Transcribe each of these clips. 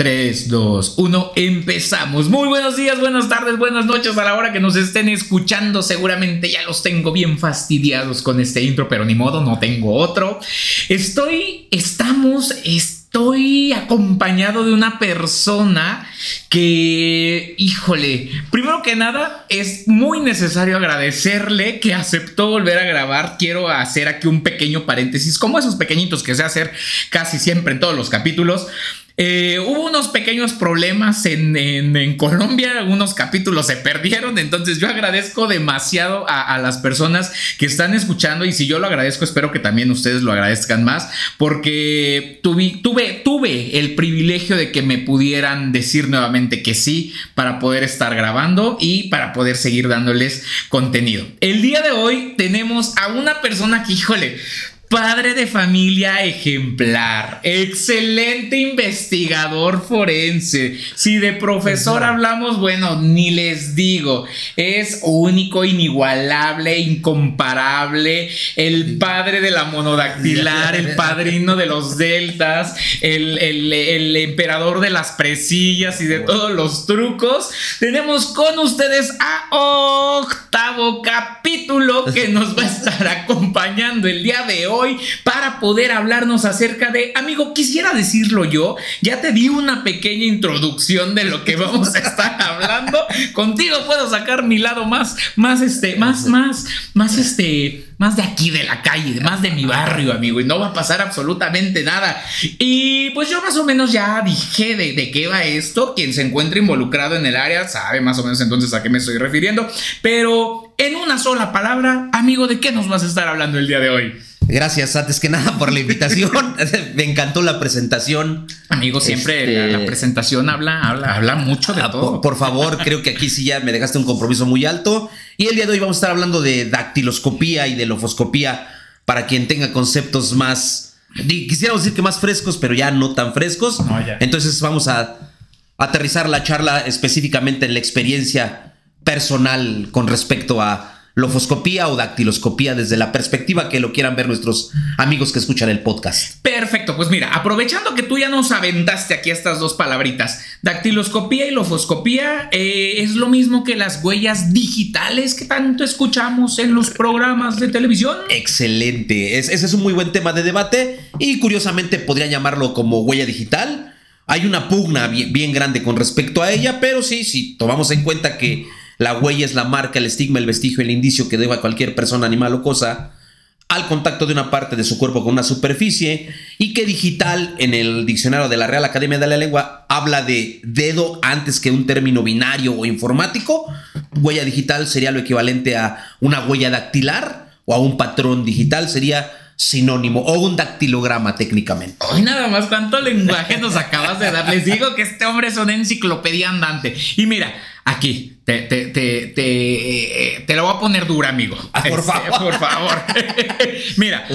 3, 2, 1, empezamos. Muy buenos días, buenas tardes, buenas noches a la hora que nos estén escuchando. Seguramente ya los tengo bien fastidiados con este intro, pero ni modo, no tengo otro. Estoy, estamos, estoy acompañado de una persona que, híjole, primero que nada, es muy necesario agradecerle que aceptó volver a grabar. Quiero hacer aquí un pequeño paréntesis, como esos pequeñitos que sé hacer casi siempre en todos los capítulos. Eh, hubo unos pequeños problemas en, Colombia, algunos capítulos se perdieron, entonces yo agradezco demasiado a, las personas que están escuchando y si yo lo agradezco, espero que también ustedes lo agradezcan más, porque tuve, tuve, tuve el privilegio de que me pudieran decir nuevamente que sí para poder estar grabando y para poder seguir dándoles contenido. El día de hoy tenemos a una persona que, híjole, Padre de familia ejemplar, excelente investigador forense. Si de profesor hablamos, bueno, ni les digo, es único, inigualable, incomparable, el padre de la monodactilar, el padrino de los deltas, el, el emperador de las presillas y de todos los trucos. Tenemos con ustedes a octavo capítulo que nos va a estar acompañando el día de hoy para poder hablarnos acerca de, amigo, quisiera decirlo yo, ya te di una pequeña introducción de lo que vamos a estar hablando. Contigo puedo sacar mi lado más, más este, más, más, más este, más de aquí de la calle, más de mi barrio, amigo, y no va a pasar absolutamente nada. Y pues yo más o menos ya dije de, de qué va esto. Quien se encuentra involucrado en el área sabe más o menos entonces a qué me estoy refiriendo. Pero en una sola palabra, amigo, ¿de qué nos vas a estar hablando el día de hoy? Gracias, antes que nada, por la invitación. Me encantó la presentación. Amigo, siempre la, este, presentación habla, habla, habla mucho de ah, todo. Por, favor, creo que aquí sí ya me dejaste un compromiso muy alto. Y el día de hoy vamos a estar hablando de dactiloscopía y de lofoscopía para quien tenga conceptos más, quisiéramos decir que más frescos, pero ya no tan frescos. Entonces vamos a aterrizar la charla específicamente en la experiencia personal con respecto a lofoscopía o dactiloscopía desde la perspectiva que lo quieran ver nuestros amigos que escuchan el podcast. Perfecto, pues mira, aprovechando que tú ya nos aventaste aquí estas dos palabritas, dactiloscopía y lofoscopía eh, es lo mismo que las huellas digitales que tanto escuchamos en los programas de televisión. Excelente, ese es un muy buen tema de debate y curiosamente podría llamarlo como huella digital. Hay una pugna bien grande con respecto a ella, pero sí, si tomamos en cuenta que la huella es la marca, el estigma, el vestigio, el indicio que deba cualquier persona, animal o cosa al contacto de una parte de su cuerpo con una superficie y que digital en el diccionario de la Real Academia de la Lengua habla de dedo antes que un término binario o informático. Huella digital sería lo equivalente a una huella dactilar o a un patrón digital sería sinónimo o un dactilograma técnicamente. Hoy nada más cuánto lenguaje nos acabas de dar. Les digo que este hombre es una enciclopedia andante. Y mira, aquí te, te, te, te, eh, lo voy a poner dura, amigo. Ah, por este, favor. por favor. Mira,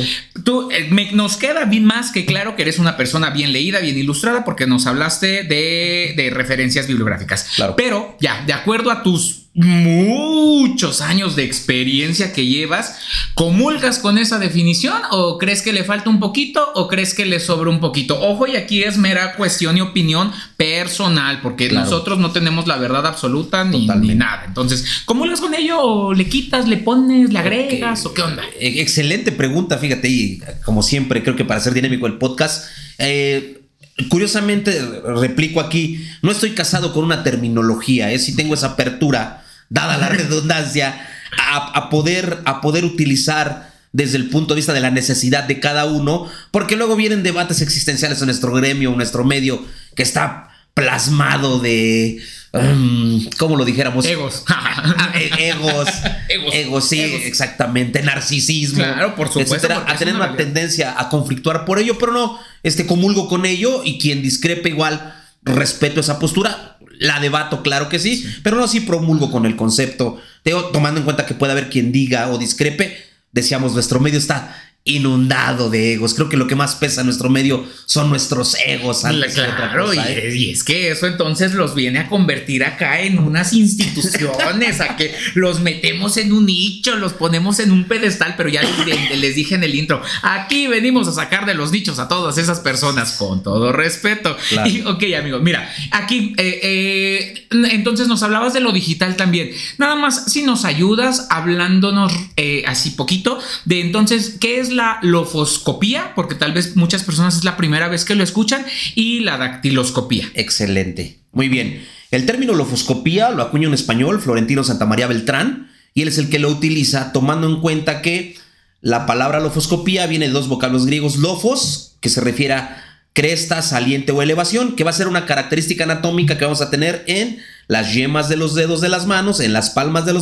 tú eh, nos queda bien más que claro que eres una persona bien leída, bien ilustrada, porque nos hablaste de, de referencias bibliográficas. Claro. Pero ya, de acuerdo a tus muchos años de experiencia que llevas, ¿comulgas con esa definición o crees que le falta un poquito o crees que le sobra un poquito? Ojo, y aquí es mera cuestión y opinión personal, porque nosotros no tenemos la verdad absoluta ni, nada. Entonces, ¿comulgas con ello le quitas, le pones, le agregas o qué onda? E-, excelente pregunta, fíjate, y como siempre, creo que para ser dinámico el podcast, eh, curiosamente, replico aquí, no estoy casado con una terminología, ¿eh? si tengo esa apertura dada la redundancia, a, poder, a poder utilizar desde el punto de vista de la necesidad de cada uno, porque luego vienen debates existenciales en nuestro gremio, en nuestro medio, que está plasmado de, um, ¿cómo lo dijéramos? Egos. Ah, e, egos. egos. sí, exactamente. Narcisismo. Claro, por supuesto. a tener una, tendencia a conflictuar por ello, pero no, este, comulgo con ello y quien discrepe igual, respeto esa postura la debato, claro que sí, pero no así promulgo con el concepto. tomando en cuenta que puede haber quien diga o discrepe, decíamos, nuestro medio está inundado de egos. Creo que lo que más pesa en nuestro medio son nuestros egos. claro, ¿eh? y, es, que eso entonces los viene a convertir acá en unas instituciones, a que los metemos en un nicho, los ponemos en un pedestal, pero ya les, dije en el intro, aquí venimos a sacar de los nichos a todas esas personas, con todo respeto. Y, ok, amigo, mira, aquí, eh, eh, entonces nos hablabas de lo digital también. Nada más, si nos ayudas hablándonos así poquito de entonces, ¿qué es la lofoscopía, porque tal vez muchas personas es la primera vez que lo escuchan, y la dactiloscopía. Excelente. Muy bien. El término lofoscopía lo acuña en español Florentino Santamaría Beltrán, y él es el que lo utiliza tomando en cuenta que la palabra lofoscopía viene de dos vocablos griegos, lofos, que se refiere a cresta, saliente o elevación, que va a ser una característica anatómica que vamos a tener en las yemas de los dedos de las manos, en las palmas de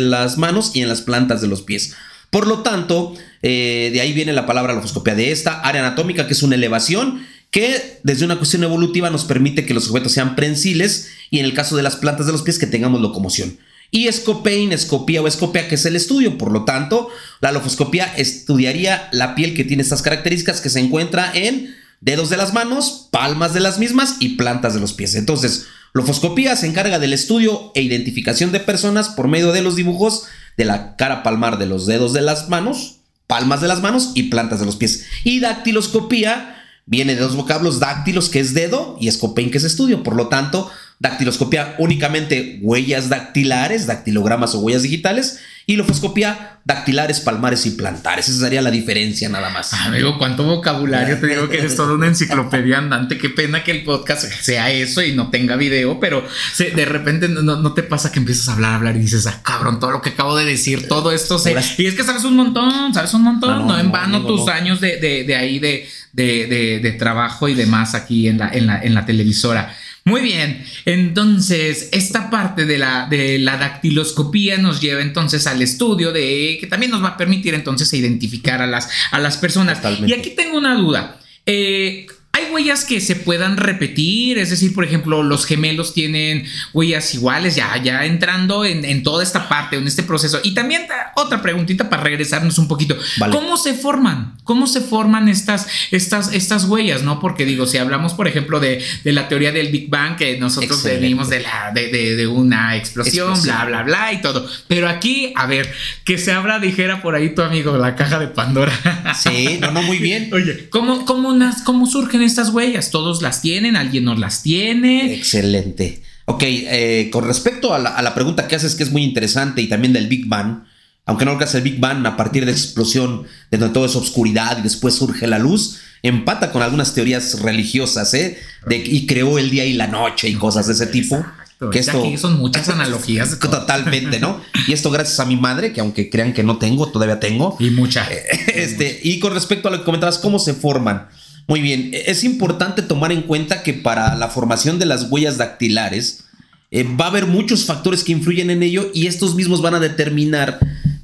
las manos y en las plantas de los pies. Por lo tanto, eh, de ahí viene la palabra lofoscopia, de esta área anatómica que es una elevación que desde una cuestión evolutiva nos permite que los objetos sean prensiles y en el caso de las plantas de los pies que tengamos locomoción. Y escopein, escopía o escopia, que es el estudio. Por lo tanto, la lofoscopia estudiaría la piel que tiene estas características que se encuentra en dedos de las manos, palmas de las mismas y plantas de los pies. Entonces, lofoscopía se encarga del estudio e identificación de personas por medio de los dibujos de la cara palmar de los dedos de las manos, palmas de las manos y plantas de los pies. Y dactiloscopía viene de dos vocablos, dáctilos que es dedo y escopein que es estudio. Por lo tanto, dactiloscopía únicamente huellas dactilares, dactilogramas o huellas digitales y lofoscopía dactilares, palmares y plantares. Esa sería la diferencia nada más. Amigo, cuánto vocabulario. Te digo que eres toda una enciclopedia andante. Qué pena que el podcast sea eso y no tenga video, pero de repente no, te pasa que empiezas a hablar, hablar y dices, ah, cabrón, todo lo que acabo de decir, todo esto se... Y es que sabes un montón, sabes un montón. No, en vano tus años de, de, ahí de, de, trabajo y demás aquí en la, en la, en la televisora. Muy bien, entonces esta parte de la, de la dactiloscopía nos lleva entonces al estudio de que también nos va a permitir entonces identificar a las, a las personas. Y aquí tengo una duda. Eh, hay huellas que se puedan repetir, es decir, por ejemplo, los gemelos tienen huellas iguales, ya, ya entrando en, toda esta parte, en este proceso. Y también otra preguntita para regresarnos un poquito. ¿Cómo se forman? ¿Cómo se forman estas, estas, estas huellas? ¿No? Porque digo, si hablamos, por ejemplo, de, la teoría del Big Bang, que nosotros venimos de, la, de, una explosión, bla, bla, bla y todo. Pero aquí, a ver, que se abra, dijera por ahí tu amigo, la caja de Pandora. Sí, no, no, muy bien. Oye, ¿cómo, cómo, cómo surgen estas huellas? ¿Todos las tienen? ¿Alguien nos las tiene? Excelente. Ok, eh, con respecto a la, pregunta que haces, que es muy interesante, y también del Big Bang, aunque no hace el Big Bang a partir de explosión, de donde todo es oscuridad y después surge la luz, empata con algunas teorías religiosas, ¿eh? De, y creó el día y la noche y cosas de ese tipo. Que esto, aquí son muchas analogías. Totalmente, ¿no? Y esto gracias a mi madre, que aunque crean que no tengo, todavía tengo. Y mucha. Este, y con respecto a lo que comentabas, ¿cómo se forman? Muy bien, es importante tomar en cuenta que para la formación de las huellas dactilares eh, va a haber muchos factores que influyen en ello y estos mismos van a determinar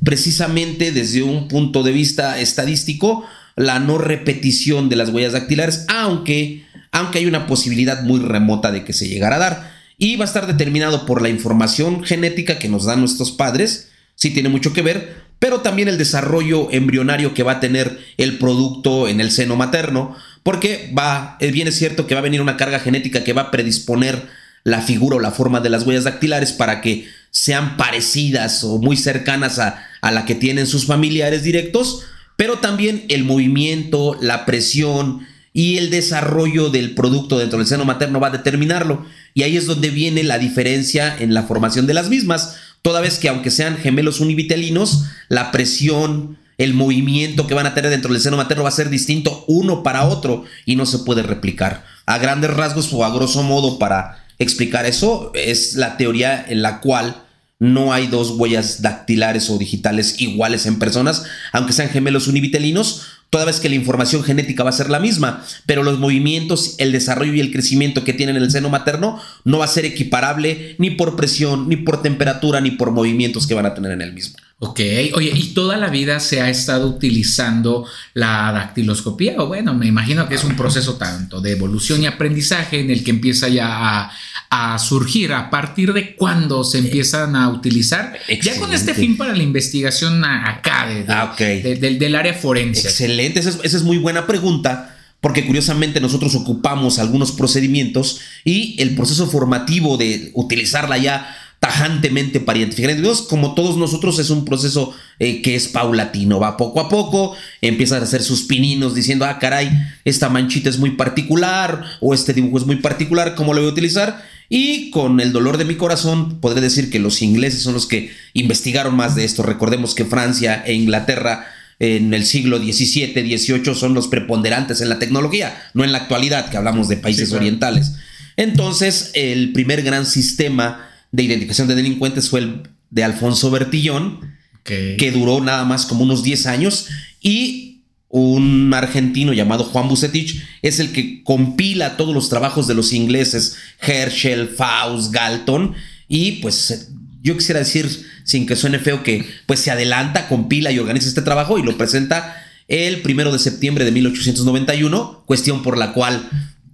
precisamente desde un punto de vista estadístico la no repetición de las huellas dactilares, aunque, aunque hay una posibilidad muy remota de que se llegara a dar. Y va a estar determinado por la información genética que nos dan nuestros padres, sí tiene mucho que ver, pero también el desarrollo embrionario que va a tener el producto en el seno materno, porque va, eh, bien es cierto que va a venir una carga genética que va a predisponer la figura o la forma de las huellas dactilares para que sean parecidas o muy cercanas a, a la que tienen sus familiares directos, pero también el movimiento, la presión y el desarrollo del producto dentro del seno materno va a determinarlo. Y ahí es donde viene la diferencia en la formación de las mismas, toda vez que aunque sean gemelos univitelinos, la presión, el movimiento que van a tener dentro del seno materno va a ser distinto uno para otro y no se puede replicar. A grandes rasgos o a grosso modo para explicar eso es la teoría en la cual no hay dos huellas dactilares o digitales iguales en personas, aunque sean gemelos univitelinos, toda vez que la información genética va a ser la misma, pero los movimientos, el desarrollo y el crecimiento que tienen en el seno materno no va a ser equiparable ni por presión, ni por temperatura, ni por movimientos que van a tener en el mismo. Ok, oye, ¿y toda la vida se ha estado utilizando la dactiloscopía? O bueno, me imagino que es un proceso tanto de evolución y aprendizaje en el que empieza ya a, a surgir? ¿A partir de cuándo se empiezan a utilizar? Ya con este fin para la investigación acá ah, del área forense. Excelente, esa es, muy buena pregunta porque curiosamente nosotros ocupamos algunos procedimientos y el proceso formativo de utilizarla ya tajantemente para identificar individuos, como todos nosotros es un proceso eh, que es paulatino, va poco a poco, empiezas a hacer sus pininos diciendo, ah, caray, esta manchita es muy particular o este dibujo es muy particular, ¿cómo lo voy a utilizar? Y con el dolor de mi corazón podré decir que los ingleses son los que investigaron más de esto. Recordemos que Francia e Inglaterra en el siglo XVII, XVIII son los preponderantes en la tecnología, no en la actualidad, que hablamos de países orientales. Entonces, el primer gran sistema de identificación de delincuentes fue el de Alfonso Bertillón, que duró nada más como unos 10 años, y un argentino llamado Juan Bucetich es el que compila todos los trabajos de los ingleses, Herschel, Faust, Galton, y pues yo quisiera decir, sin que suene feo, que pues se adelanta, compila y organiza este trabajo y lo presenta el primero de septiembre de 1891, cuestión por la cual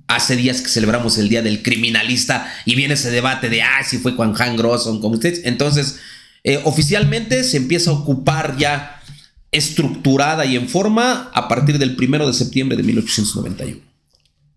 hace días que celebramos el Día del Criminalista y viene ese debate de, ah, si fue Juan Han Grosson con ustedes. Entonces, eh, oficialmente se empieza a ocupar ya estructurada y en forma a partir del primero de septiembre de 1891.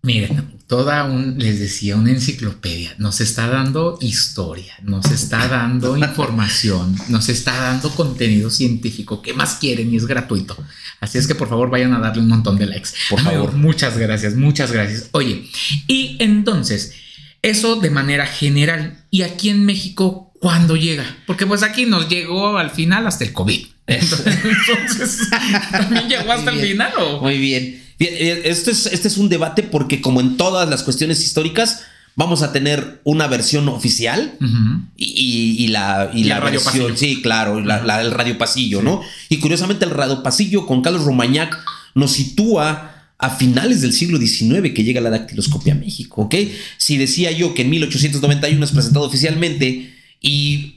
Miren, toda un, les decía, una enciclopedia. Nos está dando historia, nos está dando información, nos está dando contenido científico. ¿Qué más quieren? Y es gratuito. Así es que por favor vayan a darle un montón de likes. Por favor. Muchas gracias, muchas gracias. Oye, y entonces, eso de manera general. ¿Y aquí en México cuándo llega? Porque pues aquí nos llegó al final hasta el COVID. Entonces, ¿también llegó hasta el final o? Muy bien. Este es, este es un debate porque como en todas las cuestiones históricas, vamos a tener una versión oficial y, la, y, la versión, sí, claro, la, el radio pasillo, ¿no? Y curiosamente el radio pasillo con Carlos Romañac nos sitúa a finales del siglo XIX que llega la dactiloscopia a México, ¿ok? Si decía yo que en 1891 es presentado oficialmente y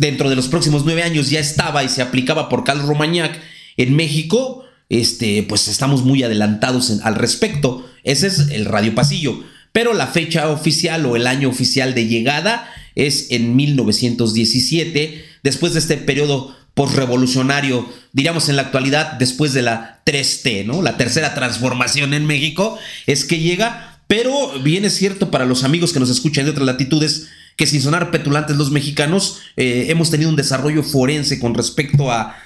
dentro de los próximos nueve años ya estaba y se aplicaba por Carlos Romañac en México, este, pues estamos muy adelantados al respecto. Ese es el radio pasillo. Pero la fecha oficial o el año oficial de llegada es en 1917, después de este periodo postrevolucionario, diríamos en la actualidad, después de la 3T, ¿no? La tercera transformación en México, es que llega, pero bien es cierto para los amigos que nos escuchan de otras latitudes, que sin sonar petulantes los mexicanos, eh, hemos tenido un desarrollo forense con respecto a,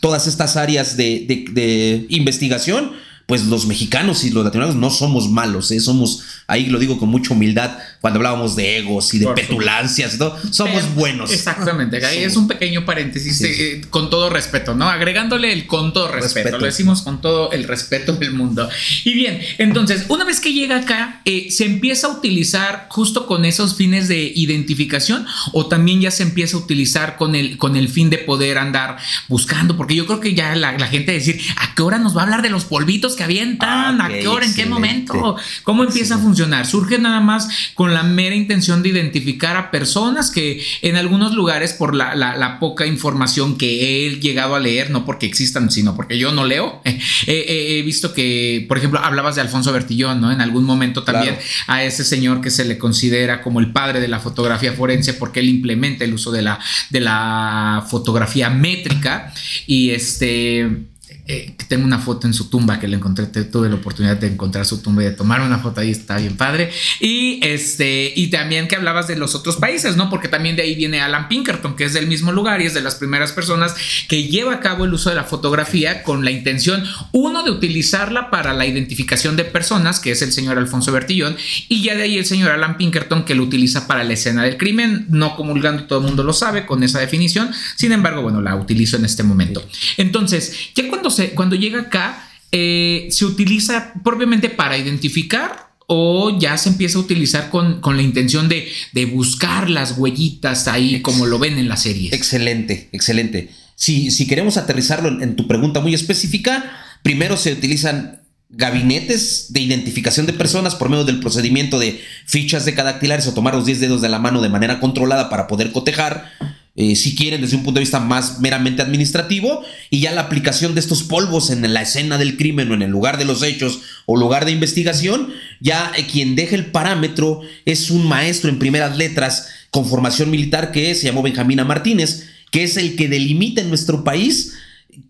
todas estas áreas de, de investigación pues los mexicanos y los latinoamericanos no somos malos, ¿eh? somos, ahí lo digo con mucha humildad, cuando hablábamos de egos y de petulancias y todo, somos buenos. Exactamente, ahí es un pequeño paréntesis eh, con todo respeto, ¿no? Agregándole el con todo respeto, lo decimos con todo el respeto del mundo. Y bien, entonces, una vez que llega acá, eh, se empieza a utilizar justo con esos fines de identificación o también ya se empieza a utilizar con el, con el fin de poder andar buscando, porque yo creo que ya la, la gente decir, ¿a qué hora nos va a hablar de los polvitos? Que avientan, a qué hora, en qué momento, cómo empieza a funcionar. Surge nada más con la mera intención de identificar a personas que en algunos lugares por la, poca información que he llegado a leer, no porque existan, sino porque yo no leo, he visto que, por ejemplo, hablabas de Alfonso Bertillón, ¿no? En algún momento también a ese señor que se le considera como el padre de la fotografía forense porque él implementa el uso de la, de la fotografía métrica y este eh, tengo una foto en su tumba que le encontré, tuve la oportunidad de encontrar su tumba y de tomar una foto ahí, está bien padre. Y este, y también que hablabas de los otros países, ¿no? Porque también de ahí viene Alan Pinkerton, que es del mismo lugar y es de las primeras personas que lleva a cabo el uso de la fotografía con la intención, uno, de utilizarla para la identificación de personas, que es el señor Alfonso Bertillón, y ya de ahí el señor Alan Pinkerton que lo utiliza para la escena del crimen, no comulgando, todo el mundo lo sabe con esa definición, sin embargo, bueno, la utilizo en este momento. Entonces, ya cuando cuando llega acá, eh, se utiliza propiamente para identificar o ya se empieza a utilizar con, la intención de, buscar las huellitas ahí como lo ven en la serie. Excelente, excelente. Si, si queremos aterrizarlo en, en tu pregunta muy específica, primero se utilizan gabinetes de identificación de personas por medio del procedimiento de fichas de cadactilares o tomar los 10 dedos de la mano de manera controlada para poder cotejar eh, si quieren, desde un punto de vista más meramente administrativo, y ya la aplicación de estos polvos en la escena del crimen o en el lugar de los hechos o lugar de investigación, ya eh, quien deja el parámetro es un maestro en primeras letras con formación militar que se llamó Benjamina Martínez, que es el que delimita en nuestro país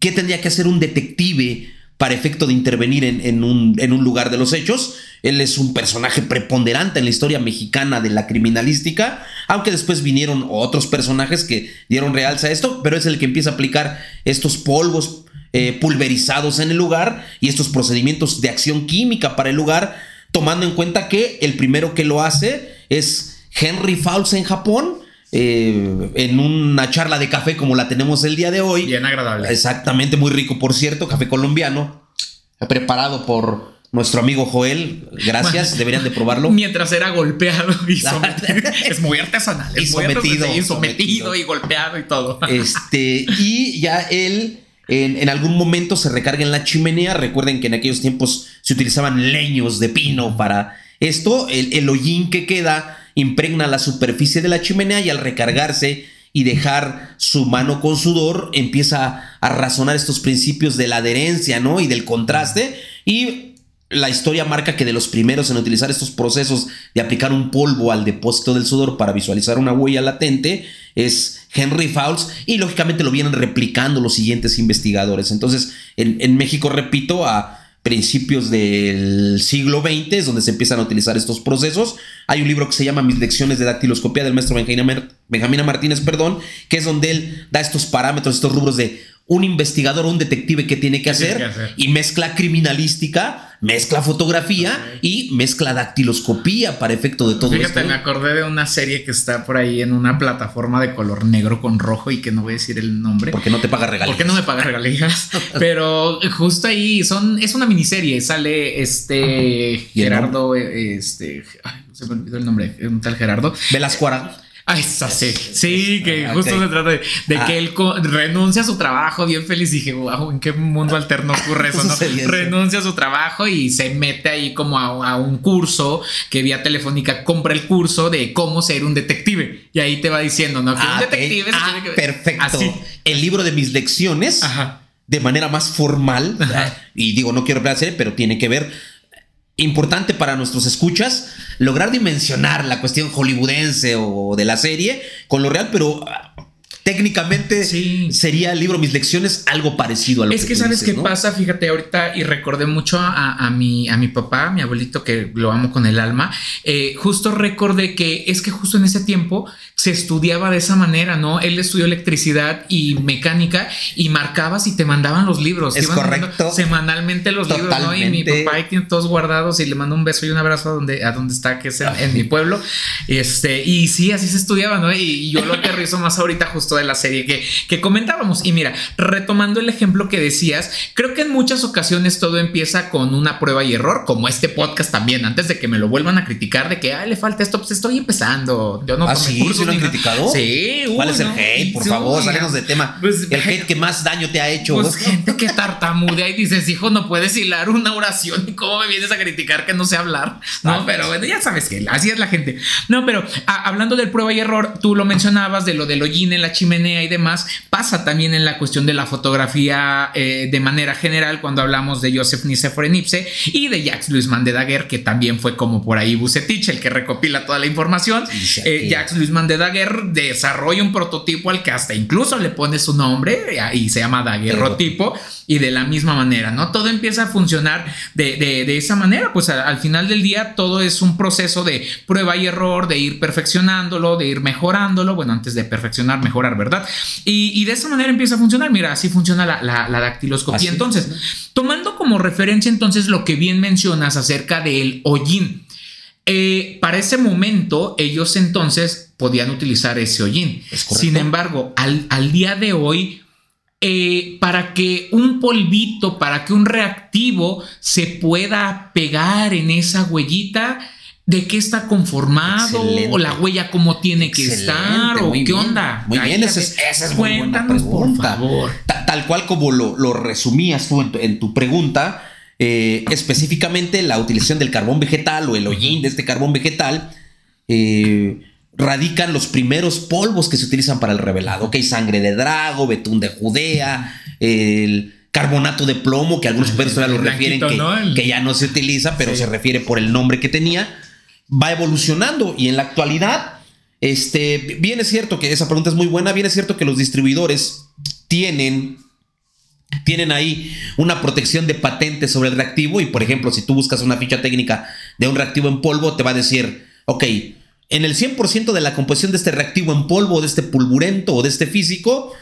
qué tendría que hacer un detective para efecto de intervenir en, un, lugar de los hechos. Él es un personaje preponderante en la historia mexicana de la criminalística, aunque después vinieron otros personajes que dieron realza a esto, pero es el que empieza a aplicar estos polvos eh, pulverizados en el lugar y estos procedimientos de acción química para el lugar, tomando en cuenta que el primero que lo hace es Henry Fowles en Japón, eh, en una charla de café como la tenemos el día de hoy. Bien agradable. Exactamente, muy rico, por cierto, café colombiano, preparado por nuestro amigo Joel. Gracias, deberían de probarlo. Mientras era golpeado y sometido. es muy artesanal. Es sometido, sometido, y golpeado y todo. Este, y ya él en, algún momento se recarga en la chimenea. Recuerden que en aquellos tiempos se utilizaban leños de pino para esto. El, el hollín que queda impregna la superficie de la chimenea y al recargarse y dejar su mano con sudor, empieza a razonar estos principios de la adherencia, ¿no? Y del contraste. Y la historia marca que de los primeros en utilizar estos procesos de aplicar un polvo al depósito del sudor para visualizar una huella latente es Henry Fowles y lógicamente lo vienen replicando los siguientes investigadores. Entonces, en, en México, repito, a principios del siglo XX, es donde se empiezan a utilizar estos procesos. Hay un libro que se llama Mis lecciones de dactiloscopía del maestro Benjamín Martínez, perdón, que es donde él da estos parámetros, estos rubros de un investigador, un detective que tiene que, hacer, y mezcla criminalística, mezcla fotografía y mezcla dactiloscopía para efecto de todo Fíjate, esto. me acordé de una serie que está por ahí en una plataforma de color negro con rojo y que no voy a decir el nombre. Porque no te paga regalías. Porque no me paga regalías. pero justo ahí son, es una miniserie. Sale este Gerardo, este, se me olvidó el nombre, un tal Gerardo. Velascuara. Ah, esa sí. Sí, que justo se trata de, que ah. él renuncia a su trabajo bien feliz. Y dije, wow, ¿en qué mundo alterno ocurre eso? ¿no? renuncia a su trabajo y se mete ahí como a, un curso que vía telefónica compra el curso de cómo ser un detective. Y ahí te va diciendo, ¿no? Que un ah, detective ah, Perfecto. El libro de mis lecciones. De manera más formal, y digo, no quiero hablar pero tiene que ver importante para nuestros escuchas lograr dimensionar la cuestión hollywoodense o de la serie con lo real, pero técnicamente sería el libro Mis Lecciones algo parecido a lo es que, que sabes qué pasa, fíjate ahorita y recordé mucho a, mi, a mi papá, mi abuelito que lo amo con el alma, eh, justo recordé que es que justo en ese tiempo se estudiaba de esa manera, ¿no? Él estudió electricidad y mecánica y marcabas y te mandaban los libros. Es correcto. Semanalmente los libros, ¿no? Y mi papá ahí tiene todos guardados y le mando un beso y un abrazo a donde, a donde está, que es en, mi pueblo. Este, y sí, así se estudiaba, ¿no? Y, yo lo aterrizo más ahorita justo de la serie que, que comentábamos. Y mira, retomando el ejemplo que decías, creo que en muchas ocasiones todo empieza con una prueba y error, como este podcast también, antes de que me lo vuelvan a criticar de que, ay, le falta esto, pues estoy empezando. Yo no ¿Ah, sí? lo han criticado? Sí. ¿Cuál es el hate? Por favor, salimos de tema. Pues, el hate que más daño te ha hecho. Pues gente que tartamudea y dices, hijo, no puedes hilar una oración y cómo me vienes a criticar que no sé hablar. No, pero bueno, ya sabes que así es la gente. No, pero hablando del prueba y error, tú lo mencionabas de lo del hollín en la chimenea y demás, pasa también en la cuestión de la fotografía eh, de manera general cuando hablamos de Joseph Nicéphore Nipse y de Jacques Louis de Daguerre, que también fue como por ahí Bucetich, el que recopila toda la información. Eh, Jacques Louis de Daguerre desarrolla un prototipo al que hasta incluso le pone su nombre y se llama daguerrotipo y de la misma manera, ¿no? Todo empieza a funcionar de, esa manera, pues al final del día todo es un proceso de prueba y error, de ir perfeccionándolo, de ir mejorándolo, bueno, antes de perfeccionar, mejorar, ¿verdad? Y, de esa manera empieza a funcionar, mira, así funciona la, la, dactiloscopía. entonces, tomando como referencia entonces lo que bien mencionas acerca del hollín, eh, para ese momento ellos entonces podían utilizar ese hollín. Sin embargo, al, al día de hoy, eh, para que un polvito, para que un reactivo se pueda pegar en esa huellita, de qué está conformado o la huella cómo tiene que estar o qué onda. Muy bien, esa es, muy buena pregunta. Tal cual como lo, resumías tú en tu, pregunta, eh, específicamente la utilización del carbón vegetal o el hollín de este carbón vegetal. Eh, radican los primeros polvos que se utilizan para el revelado. Ok, sangre de drago, betún de Judea, el carbonato de plomo, que algunos expertos todavía lo refieren que, que, ya no se utiliza, pero se refiere por el nombre que tenía, va evolucionando y en la actualidad, este, bien es cierto que esa pregunta es muy buena, bien es cierto que los distribuidores tienen tienen ahí una protección de patente sobre el reactivo y por ejemplo si tú buscas una ficha técnica de un reactivo en polvo te va a decir, ok, en el 100% de la composición de este reactivo en polvo, de este pulburento o de este físico,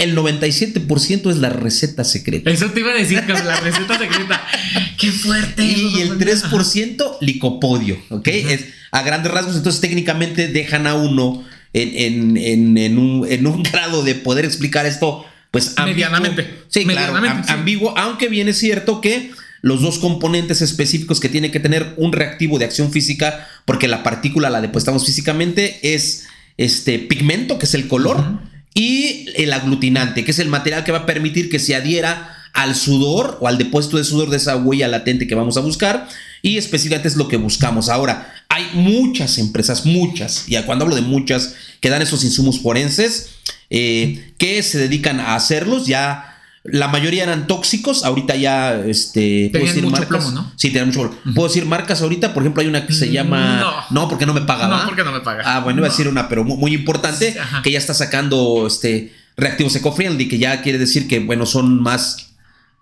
el 97% es la receta secreta. Eso te iba a decir, que la receta secreta. ¡Qué fuerte! Y el 3% licopodio, ¿ok? Es a grandes rasgos, entonces técnicamente dejan a uno en, en, un, en un grado de poder explicar esto pues medianamente. Sí, claro, ambiguo, aunque bien es cierto que los dos componentes específicos que tiene que tener un reactivo de acción física, porque la partícula la depositamos físicamente, es este pigmento, que es el color, y el aglutinante, que es el material que va a permitir que se adhiera al sudor o al depósito de sudor de esa huella latente que vamos a buscar y específicamente es lo que buscamos. Ahora, hay muchas empresas, muchas, y cuando hablo de muchas, que dan esos insumos forenses eh, que se dedican a hacerlos. Ya la mayoría eran tóxicos, ahorita ya este puedo decir mucho marcas. Plomo, ¿no? Sí, tenían mucho plomo. Puedo decir marcas ahorita, por ejemplo, hay una que se llama No, porque no me paga. No, porque no me paga. Ah, bueno, iba a decir una, pero muy, importante, que ya está sacando este reactivos eco-friendly, que ya quiere decir que bueno, son más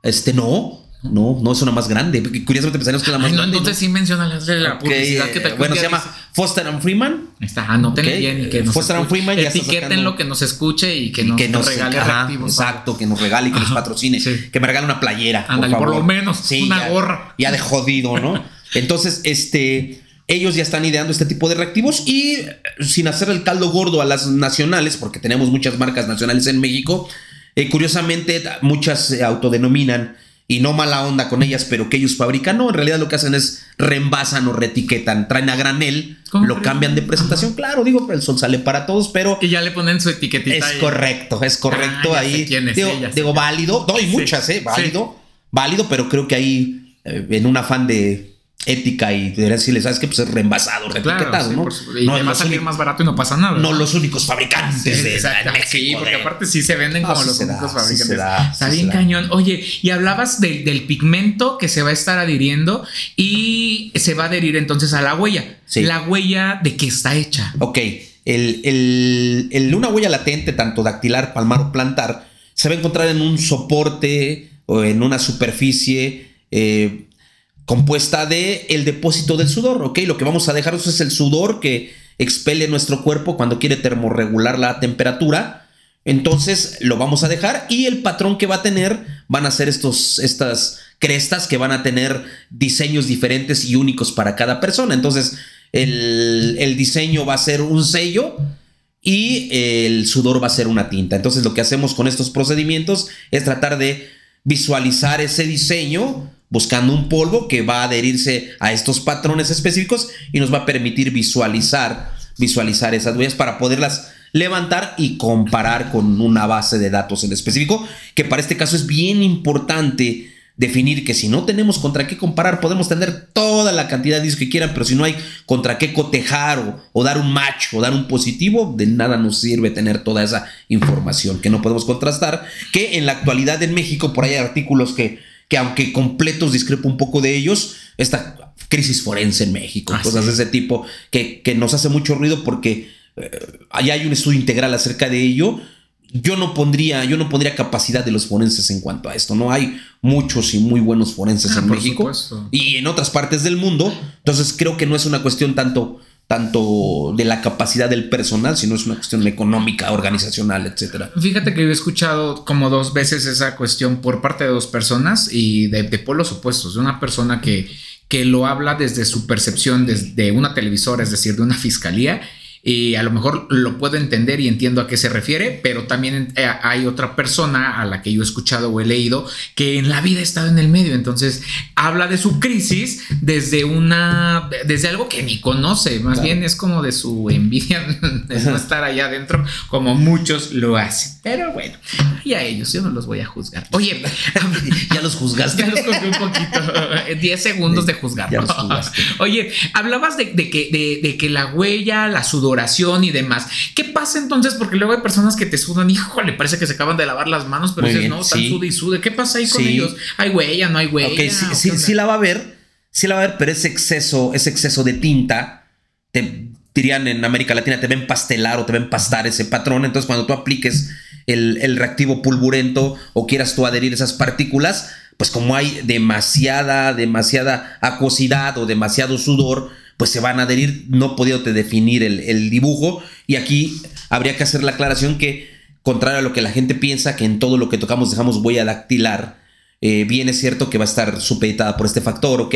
este no, no, no es una más grande. Curiosamente pensamos que la más grande. Entonces sí menciona la publicidad que te Bueno, se llama Foster and Freeman. Está, anótenle okay. bien y que nos Foster and Freeman ya Etiqueten lo que nos escuche y que, nos, regale reactivos. Exacto, que nos regale y que nos patrocine. Que me regale una playera. Ándale, por, lo menos. una gorra. Ya de jodido, ¿no? Entonces, este. Ellos ya están ideando este tipo de reactivos y sin hacer el caldo gordo a las nacionales, porque tenemos muchas marcas nacionales en México, eh, curiosamente muchas se autodenominan y no mala onda con ellas, pero que ellos fabrican. No, en realidad lo que hacen es reembasan o retiquetan, traen a granel, lo cambian de presentación. Claro, digo, el sol sale para todos, pero. Y ya le ponen su etiquetita. Es correcto, es correcto ah, ahí. digo, válido, no, hay muchas, ¿eh? Válido, válido, pero creo que ahí, eh, en un afán de ética y deberían decirle, ¿sabes qué? Pues es reembasado, reetiquetado, ¿no? y no va a salir más barato y no pasa nada. No los únicos fabricantes de, Sí, porque aparte sí se venden como los únicos fabricantes. Está bien cañón. Oye, y hablabas del pigmento que se va a estar adhiriendo y se va a adherir entonces a la huella. La huella de qué está hecha. Ok. El, el, una huella latente, tanto dactilar, palmar o plantar, se va a encontrar en un soporte o en una superficie eh, compuesta de el depósito del sudor, ¿ok? Lo que vamos a dejar es el sudor que expele nuestro cuerpo cuando quiere termorregular la temperatura. Entonces lo vamos a dejar y el patrón que va a tener van a ser estos, estas crestas que van a tener diseños diferentes y únicos para cada persona. Entonces el, el diseño va a ser un sello y el sudor va a ser una tinta. Entonces lo que hacemos con estos procedimientos es tratar de visualizar ese diseño buscando un polvo que va a adherirse a estos patrones específicos y nos va a permitir visualizar, visualizar esas huellas para poderlas levantar y comparar con una base de datos en específico, que para este caso es bien importante definir que si no tenemos contra qué comparar, podemos tener toda la cantidad de discos que quieran, pero si no hay contra qué cotejar o, o, dar un match o dar un positivo, de nada nos sirve tener toda esa información que no podemos contrastar, que en la actualidad en México por ahí hay artículos que que aunque completos discrepo un poco de ellos, esta crisis forense en México, cosas de ese tipo, que, que, nos hace mucho ruido porque eh, allá hay un estudio integral acerca de ello. Yo no pondría, yo no pondría capacidad de los forenses en cuanto a esto. No hay muchos y muy buenos forenses ah, en México y en otras partes del mundo. Entonces creo que no es una cuestión tanto tanto de la capacidad del personal, sino es una cuestión económica, organizacional, etcétera. Fíjate que yo he escuchado como dos veces esa cuestión por parte de dos personas y de, de polos opuestos, de una persona que, que lo habla desde su percepción desde una televisora, es decir, de una fiscalía, y a lo mejor lo puedo entender y entiendo a qué se refiere, pero también eh, hay otra persona a la que yo he escuchado o he leído que en la vida ha estado en el medio, entonces habla de su crisis desde una, desde algo que ni conoce, más bien es como de su envidia de no estar allá adentro, como muchos lo hacen. Pero bueno, y a ellos yo no los voy a juzgar. Oye, ya los juzgaste. Ya los juzgué un poquito. 10 segundos de juzgar. Oye, hablabas de, que, de, de que la huella, la sudor sudoración y demás. ¿Qué pasa entonces? Porque luego hay personas que te sudan, híjole, parece que se acaban de lavar las manos, pero dices, no, están sude y sude. ¿Qué pasa ahí con ellos? ¿Hay huella, no hay huella? Ok, sí, sí, la va a ver, sí la va a ver, pero ese exceso, ese exceso de tinta, te dirían en América Latina, te ven pastelar o te ven pastar ese patrón. Entonces, cuando tú apliques el, el reactivo pulburento o quieras tú adherir esas partículas, pues como hay demasiada, demasiada acuosidad o demasiado sudor, pues se van a adherir, no te definir el, dibujo. Y aquí habría que hacer la aclaración que, contrario a lo que la gente piensa, que en todo lo que tocamos dejamos huella dactilar, eh, bien es cierto que va a estar supeditada por este factor, ¿ok?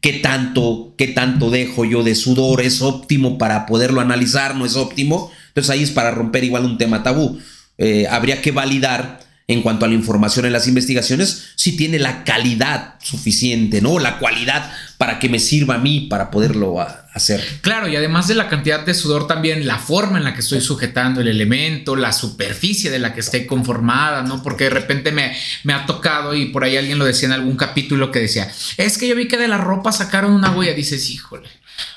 ¿Qué tanto, ¿Qué tanto dejo yo de sudor? ¿Es óptimo para poderlo analizar? ¿No es óptimo? Entonces ahí es para romper igual un tema tabú. Eh, habría que validar en cuanto a la información en las investigaciones, si tiene la calidad suficiente, ¿no? La cualidad para que me sirva a mí para poderlo hacer. Claro, y además de la cantidad de sudor, también la forma en la que estoy sujetando el elemento, la superficie de la que esté conformada, ¿no? Porque de repente me, me ha tocado, y por ahí alguien lo decía en algún capítulo que decía, es que yo vi que de la ropa sacaron una huella, dices, híjole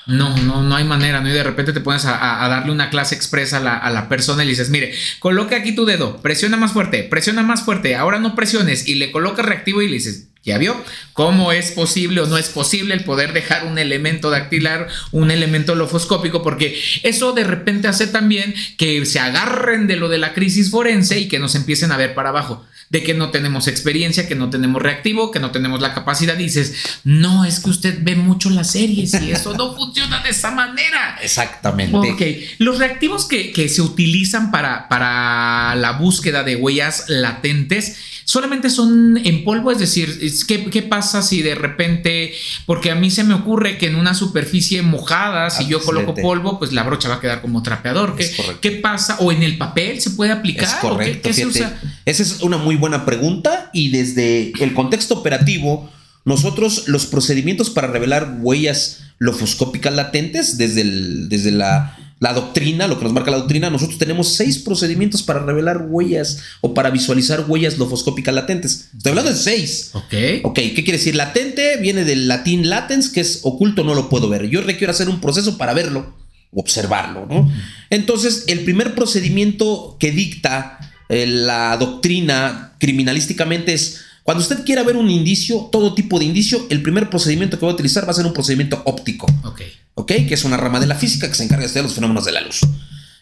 no, no, no hay manera, ¿no? Y de repente te pones a, darle una clase expresa a la, persona y le dices, mire, coloca aquí tu dedo, presiona más fuerte, presiona más fuerte, ahora no presiones y le colocas reactivo y le dices, ¿Ya vio? ¿Cómo es posible o no es posible el poder dejar un elemento dactilar, un elemento lofoscópico? Porque eso de repente hace también que se agarren de lo de la crisis forense y que nos empiecen a ver para abajo de que no tenemos experiencia, que no tenemos reactivo, que no tenemos la capacidad. dices, no, es que usted ve mucho las series y eso no funciona de esa manera. Exactamente. Ok, los reactivos que, que se utilizan para, para la búsqueda de huellas latentes solamente son en polvo, es decir, ¿qué, pasa si de repente, porque a mí se me ocurre que en una superficie mojada, si yo coloco polvo, pues la brocha va a quedar como trapeador. ¿Qué, ¿qué pasa? ¿O en el papel se puede aplicar? Es correcto. Esa es una muy buena pregunta y desde el contexto operativo, nosotros los procedimientos para revelar huellas lofoscópicas latentes desde, el, desde la la doctrina, lo que nos marca la doctrina, nosotros tenemos seis procedimientos para revelar huellas o para visualizar huellas lofoscópicas latentes. Estoy hablando de seis. Ok. Ok, ¿qué quiere decir? Latente viene del latín latens, que es oculto, no lo puedo ver. Yo requiero hacer un proceso para verlo, observarlo, ¿no? Entonces, el primer procedimiento que dicta eh, la doctrina criminalísticamente es cuando usted quiera ver un indicio, todo tipo de indicio, el primer procedimiento que va a utilizar va a ser un procedimiento óptico. Ok. Ok, que es una rama de la física que se encarga de estudiar los fenómenos de la luz.